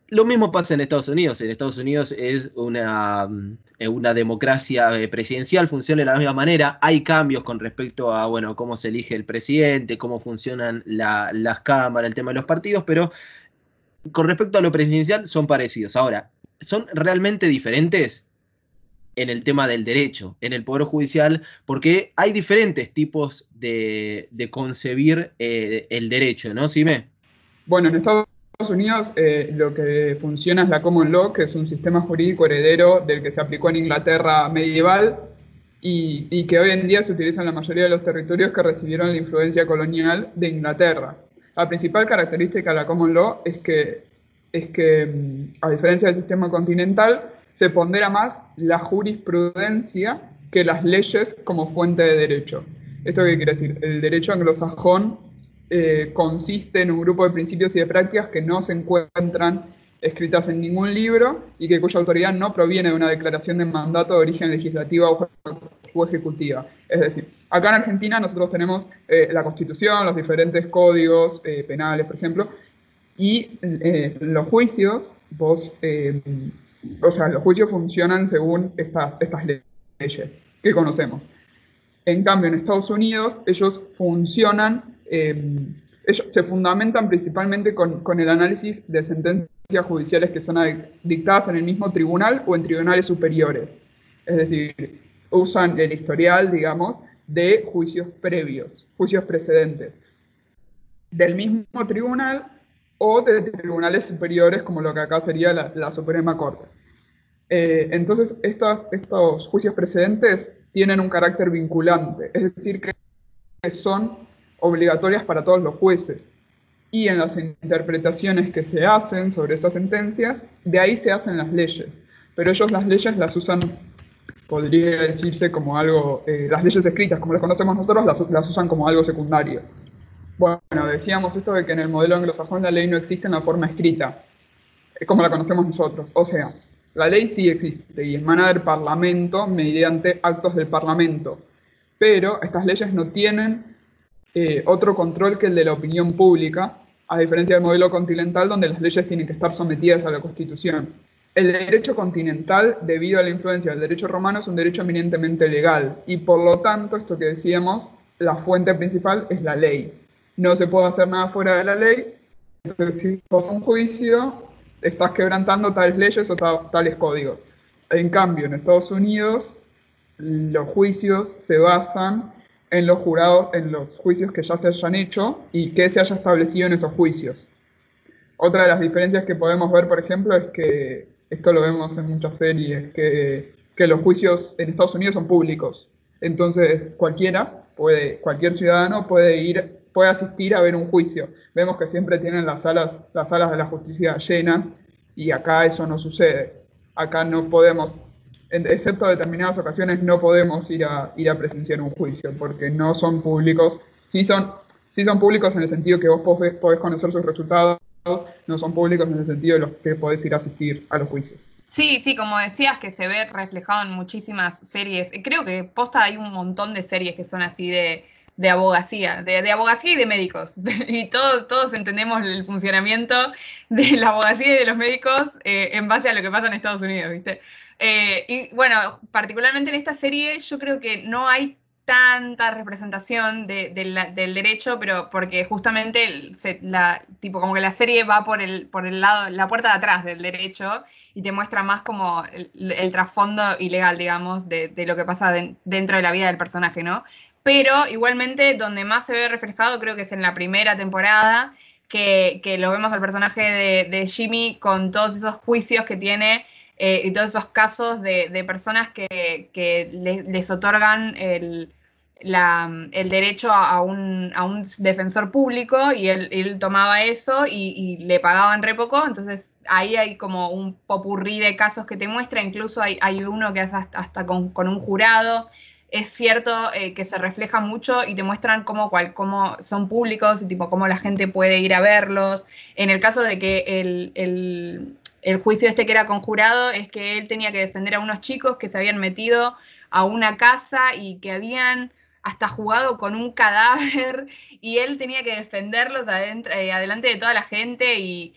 Lo mismo pasa en Estados Unidos. En Estados Unidos es una, una democracia eh, presidencial, funciona de la misma manera. Hay cambios con respecto a bueno, cómo se elige el presidente, cómo funcionan las cámaras, el tema de los partidos, pero con respecto a lo presidencial son parecidos. Ahora, son realmente diferentes en el tema del derecho, en el Poder Judicial, porque hay diferentes tipos de, concebir eh, el derecho, ¿no, Sime? Bueno, en Estados Unidos eh, lo que funciona es la Common Law, que es un sistema jurídico heredero del que se aplicó en Inglaterra medieval y, y que hoy en día se utiliza en la mayoría de los territorios que recibieron la influencia colonial de Inglaterra. La principal característica de la Common Law es que es que, mm, a diferencia del sistema continental, se pondera más la jurisprudencia que las leyes como fuente de derecho. ¿Esto qué quiere decir? El derecho anglosajón eh, consiste en un grupo de principios y de prácticas que no se encuentran escritas en ningún libro y que cuya autoridad no proviene de una declaración de mandato de origen legislativa o, ejecutiva. Es decir, acá en Argentina nosotros tenemos eh, la Constitución, los diferentes códigos eh, penales, por ejemplo, y eh, los juicios, vos, eh, o sea, los juicios funcionan según estas, estas leyes que conocemos. En cambio, en Estados Unidos, ellos funcionan, em, ellos se fundamentan principalmente con, con, el análisis de sentencias judiciales que son dictadas en el mismo tribunal o en tribunales superiores. Es decir, usan el historial, digamos, de juicios previos, juicios precedentes. Del mismo tribunal o de tribunales superiores, como lo que acá sería la, Suprema Corte. Eh, entonces, estos, estos juicios precedentes tienen un carácter vinculante, es decir, que son obligatorias para todos los jueces. Y en las interpretaciones que se hacen sobre esas sentencias, de ahí se hacen las leyes. Pero ellos las leyes las usan, podría decirse como algo, eh, las leyes escritas, como las conocemos nosotros, las, las usan como algo secundario. Bueno, decíamos esto de que en el modelo anglosajón la ley no existe en la forma escrita, como la conocemos nosotros. O sea, la ley sí existe y emana del Parlamento mediante actos del Parlamento, pero estas leyes no tienen eh, otro control que el de la opinión pública, a diferencia del modelo continental donde las leyes tienen que estar sometidas a la Constitución. El derecho continental, debido a la influencia del derecho romano, es un derecho eminentemente legal y por lo tanto, esto que decíamos, la fuente principal es la ley no se puede hacer nada fuera de la ley. Entonces, si vas a un juicio, estás quebrantando tales leyes o tales códigos. En cambio, en Estados Unidos, los juicios se basan en los jurados, en los juicios que ya se hayan hecho y que se haya establecido en esos juicios. Otra de las diferencias que podemos ver, por ejemplo, es que, esto lo vemos en muchas series, que, que los juicios en Estados Unidos son públicos. Entonces, cualquiera puede, cualquier ciudadano puede ir puede asistir a ver un juicio. Vemos que siempre tienen las salas, las salas de la justicia llenas y acá eso no sucede. Acá no podemos, excepto en determinadas ocasiones, no podemos ir a, ir a presenciar un juicio porque no son públicos. Sí son, sí son públicos en el sentido que vos podés, podés conocer sus resultados, no son públicos en el sentido de los que podés ir a asistir a los juicios. Sí, sí, como decías, que se ve reflejado en muchísimas series. Creo que posta hay un montón de series que son así de, de abogacía, de, abogacía y de médicos. Y todos, todos entendemos el funcionamiento de la abogacía y de los médicos eh, en base a lo que pasa en Estados Unidos, ¿viste? Eh, y bueno, particularmente en esta serie yo creo que no hay tanta representación del derecho, pero porque justamente la, tipo, como que la serie va por el, por el lado, la puerta de atrás del derecho y te muestra más como el, trasfondo ilegal, digamos, de, lo que pasa dentro de la vida del personaje, ¿no? Pero igualmente donde más se ve reflejado creo que es en la primera temporada, que, lo vemos al personaje de, Jimmy con todos esos juicios que tiene eh, y todos esos casos de, personas que, les otorgan el, el derecho a un, defensor público y él, tomaba eso y, le pagaban re poco, entonces ahí hay como un popurrí de casos que te muestra, incluso hay, hay uno que es hasta, con, un jurado, es cierto eh, que se refleja mucho y te muestran cómo, cual, cómo son públicos y tipo cómo la gente puede ir a verlos. En el caso de que el, el, juicio este que era conjurado es que él tenía que defender a unos chicos que se habían metido a una casa y que habían hasta jugado con un cadáver y él tenía que defenderlos eh, adelante de toda la gente y,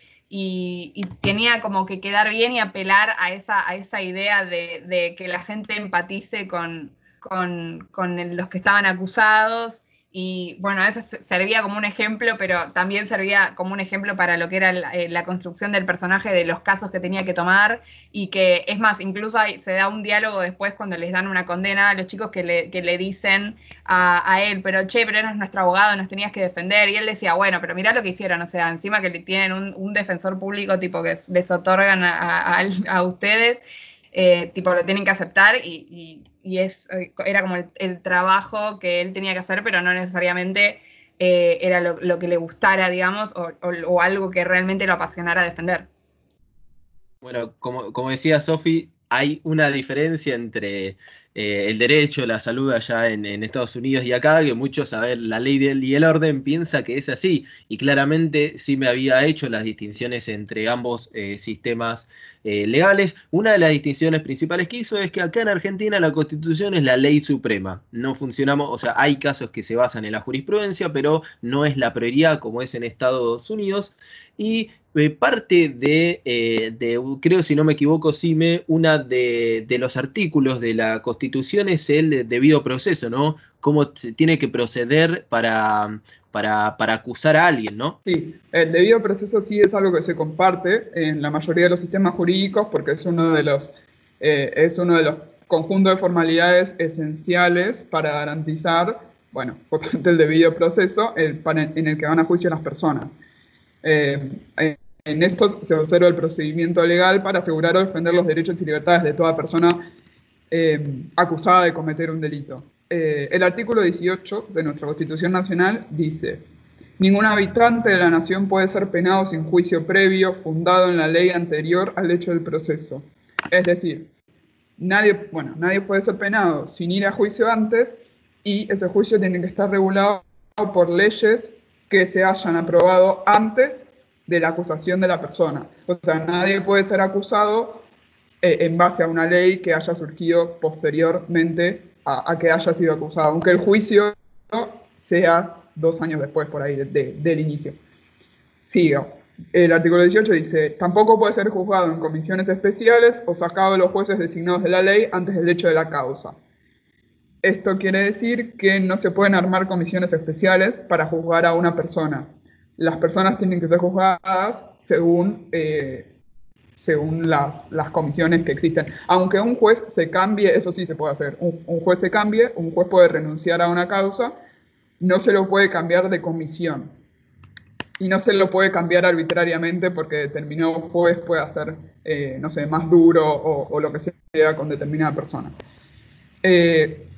tenía como que quedar bien y apelar a esa, a esa idea de, que la gente empatice con, con, con los que estaban acusados y bueno, eso servía como un ejemplo, pero también servía como un ejemplo para lo que era eh, la, construcción del personaje, de los casos que tenía que tomar. Y que, es más, incluso se da un diálogo después cuando les dan una condena a los chicos que le, que le dicen a, él, pero che, pero eres nuestro abogado, nos tenías que defender. Y él decía, bueno, pero mirá lo que hicieron, o sea, encima que tienen un, defensor público tipo que les otorgan a, a ustedes eh, tipo lo tienen que aceptar y, es, eh, era como el, trabajo que él tenía que hacer, pero no necesariamente eh, era lo, que le gustara, digamos, o, algo que realmente lo apasionara defender. Bueno, como, como decía Sofi, hay una diferencia entre el derecho, la salud allá en, Estados Unidos y acá, que muchos, a ver, la ley y el orden piensa que es así, y claramente sí me había hecho las distinciones entre ambos sistemas eh, legales. Una de las distinciones principales que hizo es que acá en Argentina la constitución es la ley suprema. No funcionamos, o sea, hay casos que se basan en la jurisprudencia, pero no es la prioridad como es en Estados Unidos. Y eh, parte eh, de, creo si no me equivoco, Sime, una de, los artículos de la Constitución es el debido proceso, ¿no? Cómo tiene que proceder para, para, acusar a alguien, ¿no? Sí, el debido proceso sí es algo que se comparte en la mayoría de los sistemas jurídicos porque es uno de los, eh, es uno de los conjuntos de formalidades esenciales para garantizar, bueno, el debido proceso el, en el que van a juicio las personas. Eh, en esto se observa el procedimiento legal para asegurar o defender los derechos y libertades de toda persona eh, acusada de cometer un delito. Eh, el artículo 18 de nuestra Constitución Nacional dice, ningún habitante de la nación puede ser penado sin juicio previo fundado en la ley anterior al hecho del proceso. Es decir, nadie, bueno, nadie puede ser penado sin ir a juicio antes y ese juicio tiene que estar regulado por leyes que se hayan aprobado antes de la acusación de la persona. O sea, nadie puede ser acusado eh, en base a una ley que haya surgido posteriormente a, que haya sido acusado, aunque el juicio sea dos años después por ahí del inicio. Sigo. El artículo 18 dice, tampoco puede ser juzgado en comisiones especiales o sacado de los jueces designados de la ley antes del hecho de la causa. Esto quiere decir que no se pueden armar comisiones especiales para juzgar a una persona. Las personas tienen que ser juzgadas según eh, según las, las, comisiones que existen. Aunque un juez se cambie, eso sí se puede hacer. Un, juez se cambie, un juez puede renunciar a una causa, no se lo puede cambiar de comisión. Y no se lo puede cambiar arbitrariamente porque determinado juez puede hacer, eh, no sé, más duro o, lo que sea con determinada persona. Eh,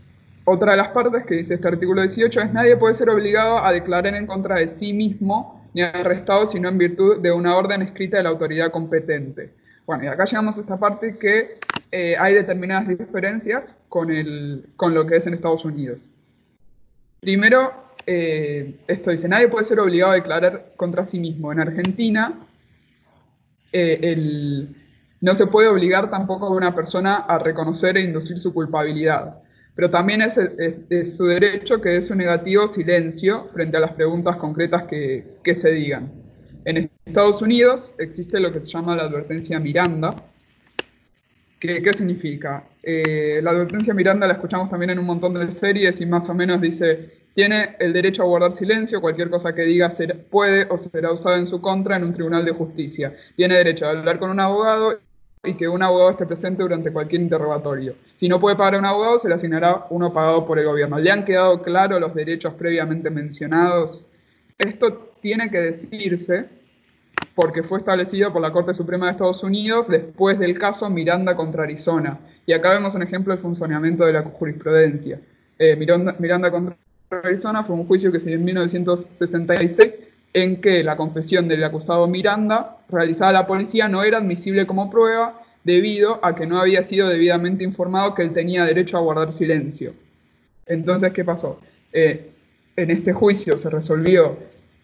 otra de las partes que dice este artículo 18 es nadie puede ser obligado a declarar en contra de sí mismo ni arrestado sino en virtud de una orden escrita de la autoridad competente. Bueno, y acá llegamos a esta parte que eh, hay determinadas diferencias con, el, con lo que es en Estados Unidos. Primero, eh, esto dice, nadie puede ser obligado a declarar contra sí mismo. En Argentina, eh, no se puede obligar tampoco a una persona a reconocer e inducir su culpabilidad, pero también es, su derecho que dé su negativo silencio frente a las preguntas concretas que, se digan. En Estados Unidos existe lo que se llama la advertencia Miranda. ¿Qué, significa? Eh, la advertencia Miranda la escuchamos también en un montón de series y más o menos dice, tiene el derecho a guardar silencio, cualquier cosa que diga puede o será usada en su contra en un tribunal de justicia. Tiene derecho a hablar con un abogado y que un abogado esté presente durante cualquier interrogatorio. Si no puede pagar a un abogado, se le asignará uno pagado por el gobierno. ¿Le han quedado claros los derechos previamente mencionados? Esto tiene que decirse porque fue establecido por la Corte Suprema de Estados Unidos después del caso Miranda contra Arizona. Y acá vemos un ejemplo del funcionamiento de la jurisprudencia. Eh, Miranda, Miranda contra Arizona fue un juicio que se dio en 1966 en que la confesión del acusado Miranda, realizada a la policía, no era admisible como prueba debido a que no había sido debidamente informado que él tenía derecho a guardar silencio. Entonces, ¿qué pasó? Eh, en este juicio se resolvió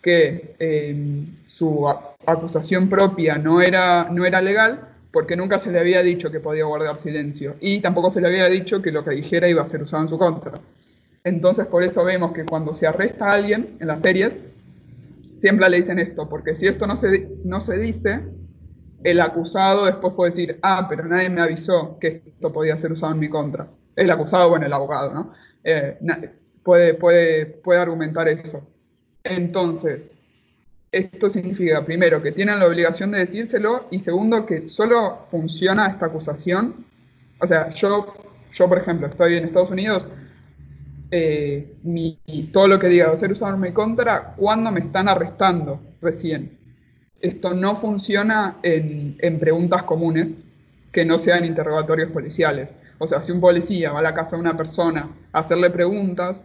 que eh, su acusación propia no era, no era legal porque nunca se le había dicho que podía guardar silencio y tampoco se le había dicho que lo que dijera iba a ser usado en su contra. Entonces, por eso vemos que cuando se arresta a alguien en las series, siempre le dicen esto, porque si esto no se, no se dice, el acusado después puede decir, ah, pero nadie me avisó que esto podía ser usado en mi contra. El acusado, bueno, el abogado, ¿no? Eh, puede, puede, puede argumentar eso. Entonces, esto significa, primero, que tienen la obligación de decírselo y segundo, que solo funciona esta acusación. O sea, yo, yo por ejemplo, estoy en Estados Unidos, eh, mi, todo lo que diga va a ser usado en mi contra cuando me están arrestando recién. Esto no funciona en, preguntas comunes que no sean interrogatorios policiales. O sea, si un policía va a la casa de una persona a hacerle preguntas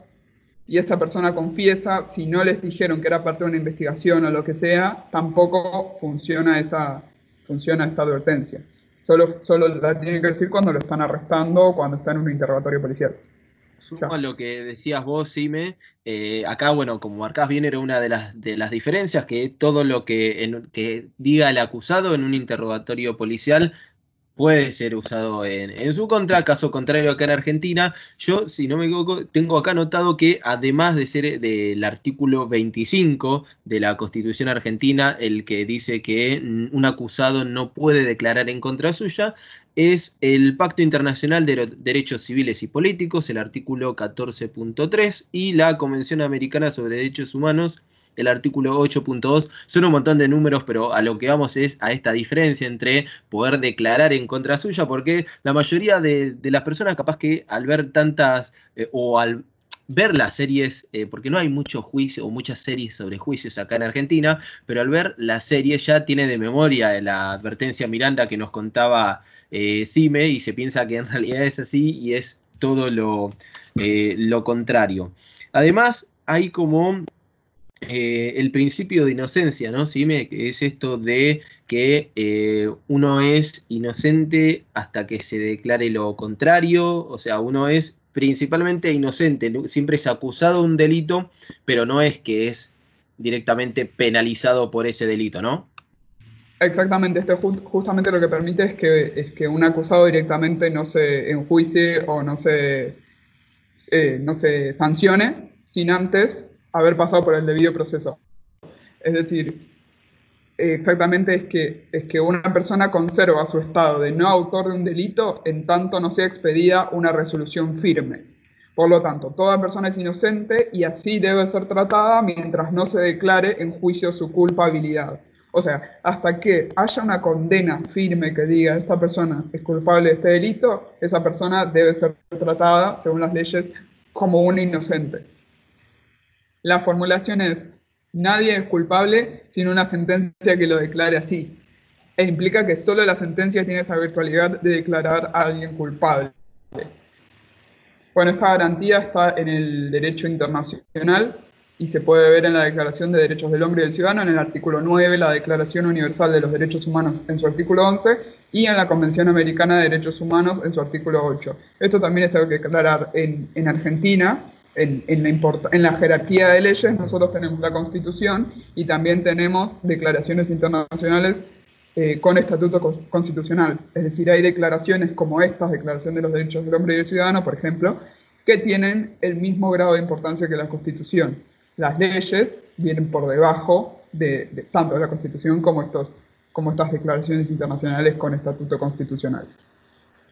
y esa persona confiesa, si no les dijeron que era parte de una investigación o lo que sea, tampoco funciona, esa, funciona esta advertencia. Solo, solo la tienen que decir cuando lo están arrestando o cuando está en un interrogatorio policial. Sumo a lo que decías vos, Sime, eh, acá, bueno, como marcás bien, era una de las, de las diferencias, que todo lo que, que diga el acusado en un interrogatorio policial puede ser usado en, su contra. Caso contrario, acá en Argentina, yo, si no me equivoco, tengo acá anotado que además de ser del artículo 25 de la Constitución argentina, el que dice que un acusado no puede declarar en contra suya, es el Pacto Internacional de Derechos Civiles y Políticos, el artículo 14.3, y la Convención Americana sobre Derechos Humanos, el artículo 8.2. Son un montón de números, pero a lo que vamos es a esta diferencia entre poder declarar en contra suya, porque la mayoría de, las personas capaz que al ver tantas eh, o al ver las series, eh, porque no hay muchos juicios o muchas series sobre juicios acá en Argentina, pero al ver la serie ya tiene de memoria la advertencia Miranda que nos contaba eh, Cime y se piensa que en realidad es así y es todo lo, lo contrario. Además, hay como eh, el principio de inocencia, ¿no? ¿Sí? que es esto de que eh, uno es inocente hasta que se declare lo contrario, o sea, uno es principalmente inocente, siempre es acusado de un delito, pero no es que es directamente penalizado por ese delito, ¿no? Exactamente, esto justamente lo que permite es que, es que un acusado directamente no se enjuicie o no se, eh, no se sancione sin antes haber pasado por el debido proceso. Es decir, exactamente es que, es que una persona conserva su estado de no autor de un delito en tanto no sea expedida una resolución firme. Por lo tanto, toda persona es inocente y así debe ser tratada mientras no se declare en juicio su culpabilidad. O sea, hasta que haya una condena firme que diga esta persona es culpable de este delito, esa persona debe ser tratada, según las leyes, como una inocente. La formulación es, nadie es culpable sin una sentencia que lo declare así. E implica que solo la sentencia tiene esa virtualidad de declarar a alguien culpable. Bueno, esta garantía está en el derecho internacional y se puede ver en la Declaración de Derechos del Hombre y del Ciudadano, en el artículo 9, la Declaración Universal de los Derechos Humanos en su artículo 11 y en la Convención Americana de Derechos Humanos en su artículo 8. Esto también es algo que aclarar en, en Argentina. En, la jerarquía de leyes nosotros tenemos la Constitución y también tenemos declaraciones internacionales eh, con estatuto constitucional. Es decir, hay declaraciones como estas, Declaración de los Derechos del Hombre y del Ciudadano, por ejemplo, que tienen el mismo grado de importancia que la Constitución. Las leyes vienen por debajo de, tanto de la Constitución como, estos, como estas declaraciones internacionales con estatuto constitucional.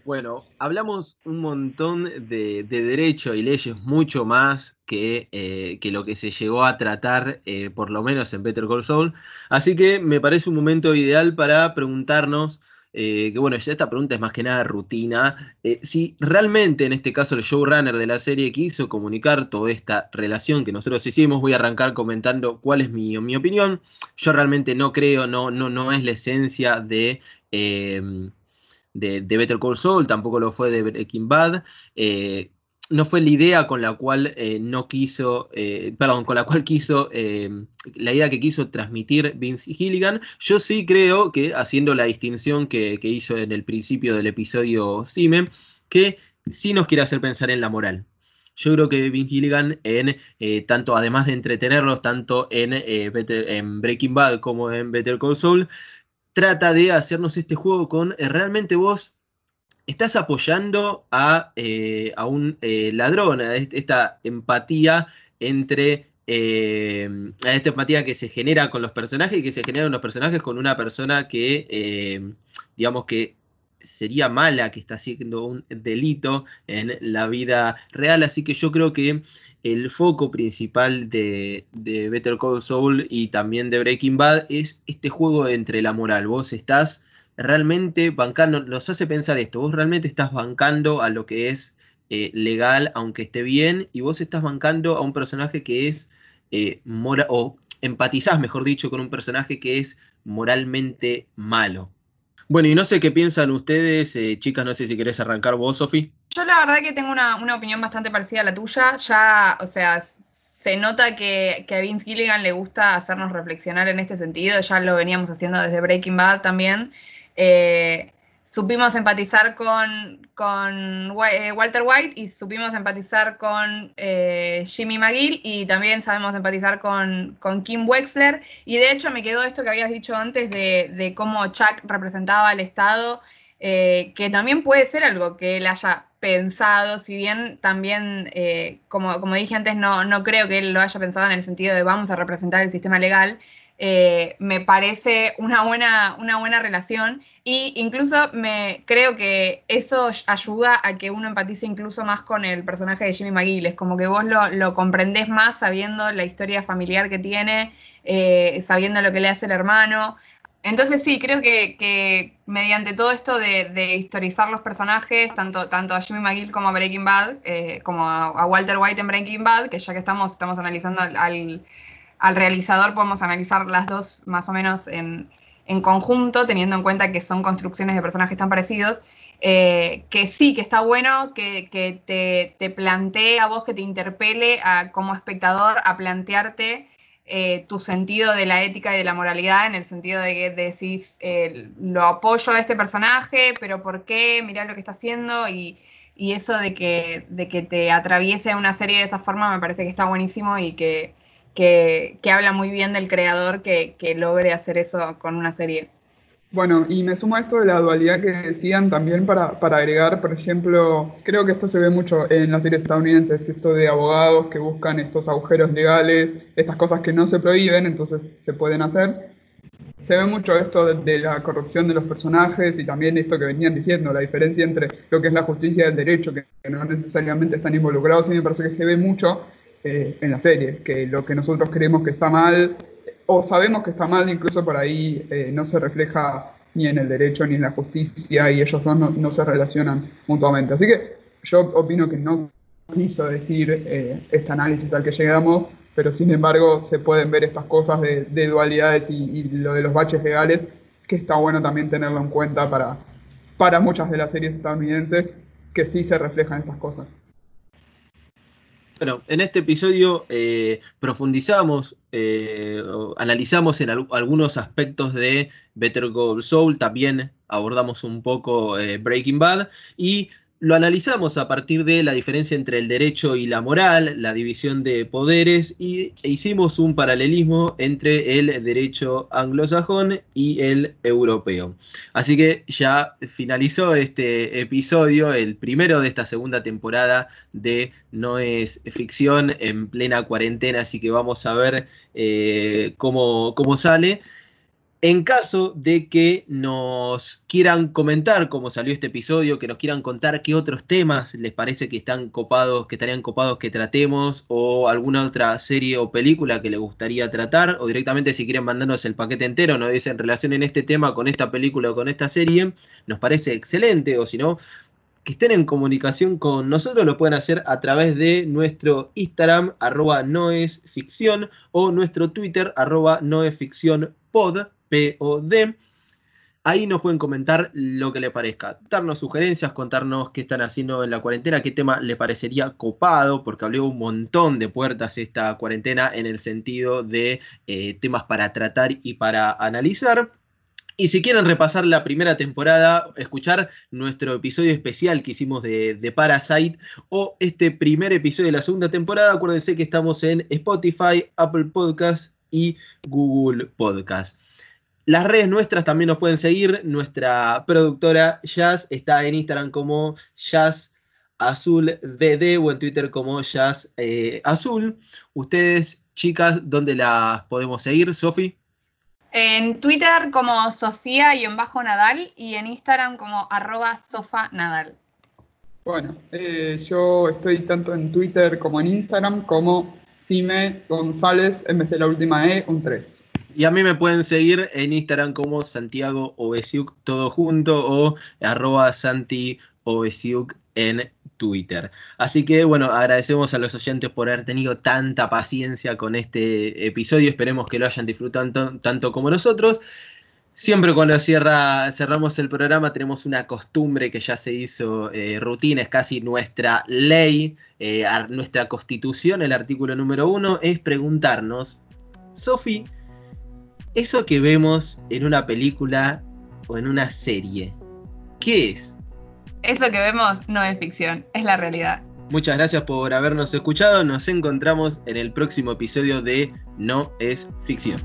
Bueno, hablamos un montón de, derecho y leyes, mucho más que, eh, que, lo que se llegó a tratar, eh, por lo menos en Better Call Saul. Así que me parece un momento ideal para preguntarnos, eh, que bueno, esta pregunta es más que nada rutina, si realmente en este caso el showrunner de la serie quiso comunicar toda esta relación que nosotros hicimos. Voy a arrancar comentando cuál es mi, mi opinión. Yo realmente no creo, no, no, no es la esencia de de, Better Call Saul, tampoco lo fue de Breaking Bad. Eh, no fue la idea con la cual eh, no quiso, eh, perdón, con la cual quiso, la idea que quiso transmitir Vince Gilligan. Yo sí creo que, haciendo la distinción que, hizo en el principio del episodio Sime, que sí nos quiere hacer pensar en la moral. Yo creo que Vince Gilligan, en tanto además de entretenerlos, tanto en, en Breaking Bad como en Better Call Saul, trata de hacernos este juego con eh, realmente vos estás apoyando a, eh, un eh, ladrón, a esta empatía entre a esta empatía que se genera con los personajes y que se generan los personajes con una persona que, digamos que sería mala, que está haciendo un delito en la vida real. Así que yo creo que el foco principal de, Better Call Saul y también de Breaking Bad es este juego entre la moral. Vos estás realmente bancando, nos hace pensar esto, vos realmente estás bancando a lo que es eh, legal, aunque esté bien, y vos estás bancando a un personaje que es eh, o empatizás, mejor dicho, con un personaje que es moralmente malo. Bueno, y no sé qué piensan ustedes, eh, chicas, no sé si querés arrancar vos, Sofi. Yo la verdad que tengo una, opinión bastante parecida a la tuya. Ya, o sea, se nota que, que, a Vince Gilligan le gusta hacernos reflexionar en este sentido. Ya lo veníamos haciendo desde Breaking Bad también. Eh, supimos empatizar con, con eh, Walter White y supimos empatizar con eh, Jimmy McGill y también sabemos empatizar con, Kim Wexler. Y de hecho me quedó esto que habías dicho antes de, cómo Chuck representaba al Estado, eh, que también puede ser algo que él haya pensado, si bien también, como, como dije antes, no, no creo que él lo haya pensado en el sentido de vamos a representar el sistema legal. Eh, me parece una buena, una buena relación y incluso me creo que eso ayuda a que uno empatice incluso más con el personaje de Jimmy McGill, como que vos lo, lo comprendés más sabiendo la historia familiar que tiene, eh, sabiendo lo que le hace el hermano. Entonces sí, creo que, mediante todo esto de, historizar los personajes, tanto, tanto a Jimmy McGill como a Breaking Bad, eh, como a, Walter White en Breaking Bad, que ya que estamos, estamos analizando al al realizador podemos analizar las dos más o menos en, conjunto, teniendo en cuenta que son construcciones de personajes tan parecidos. Eh, que sí, que está bueno que, te, te, plantee a vos, que te interpele como espectador a plantearte eh, tu sentido de la ética y de la moralidad, en el sentido de que decís, eh, lo apoyo a este personaje, pero ¿por qué? Mirá lo que está haciendo y, eso de que, de que te atraviese una serie de esa forma me parece que está buenísimo y que, que, habla muy bien del creador que, logre hacer eso con una serie. Bueno, y me sumo a esto de la dualidad que decían también para, agregar, por ejemplo, creo que esto se ve mucho en las series estadounidenses, esto de abogados que buscan estos agujeros legales, estas cosas que no se prohíben, entonces se pueden hacer. Se ve mucho esto de, la corrupción de los personajes y también esto que venían diciendo, la diferencia entre lo que es la justicia y el derecho, que, no necesariamente están involucrados, y me parece que se ve mucho eh, en la serie, que lo que nosotros creemos que está mal, o sabemos que está mal, incluso por ahí eh, no se refleja ni en el derecho ni en la justicia y ellos dos no, se relacionan mutuamente. Así que yo opino que no quiso decir eh, este análisis al que llegamos, pero sin embargo se pueden ver estas cosas de, dualidades y, lo de los baches legales, que está bueno también tenerlo en cuenta para, para muchas de las series estadounidenses que sí se reflejan estas cosas. Bueno, en este episodio eh, profundizamos, eh, analizamos en algunos aspectos de Better Call Soul, también abordamos un poco eh, Breaking Bad y lo analizamos a partir de la diferencia entre el derecho y la moral, la división de poderes, y e hicimos un paralelismo entre el derecho anglosajón y el europeo. Así que ya finalizó este episodio, el primero de esta segunda temporada de No es ficción en plena cuarentena, así que vamos a ver eh, cómo, cómo sale. En caso de que nos quieran comentar cómo salió este episodio, que nos quieran contar qué otros temas les parece que están copados, que estarían copados que tratemos, o alguna otra serie o película que les gustaría tratar, o directamente si quieren mandarnos el paquete entero, nos dicen relación en este tema con esta película o con esta serie, nos parece excelente, o si no, que estén en comunicación con nosotros lo pueden hacer a través de nuestro Instagram, arroba noesficción, o nuestro Twitter, arroba noesficciónpod POD. Ahí nos pueden comentar lo que les parezca, darnos sugerencias, contarnos qué están haciendo en la cuarentena, qué tema les parecería copado, porque abrió un montón de puertas esta cuarentena en el sentido de eh, temas para tratar y para analizar. Y si quieren repasar la primera temporada, escuchar nuestro episodio especial que hicimos de, Parasite o este primer episodio de la segunda temporada, acuérdense que estamos en Spotify, Apple Podcast y Google Podcast. Las redes nuestras también nos pueden seguir. Nuestra productora Jazz está en Instagram como Jazz Azul BD o en Twitter como Jazz eh, Azul. Ustedes, chicas, ¿dónde las podemos seguir, Sofi? En Twitter como Sofía-Nadal y en Instagram como arroba sofanadal. Bueno, eh, yo estoy tanto en Twitter como en Instagram como Cime González en vez de la última E, un 3. Y a mí me pueden seguir en Instagram como Santiago Obesiuk, todo junto, o arroba Santi en Twitter. Así que bueno, agradecemos a los oyentes por haber tenido tanta paciencia con este episodio. Esperemos que lo hayan disfrutado tanto, como nosotros. Siempre cuando cierra, cerramos el programa tenemos una costumbre que ya se hizo eh, rutina, es casi nuestra ley, eh, nuestra constitución, el artículo número uno, es preguntarnos, Sofi, eso que vemos en una película o en una serie, ¿qué es? Eso que vemos no es ficción, es la realidad. Muchas gracias por habernos escuchado. Nos encontramos en el próximo episodio de No es ficción.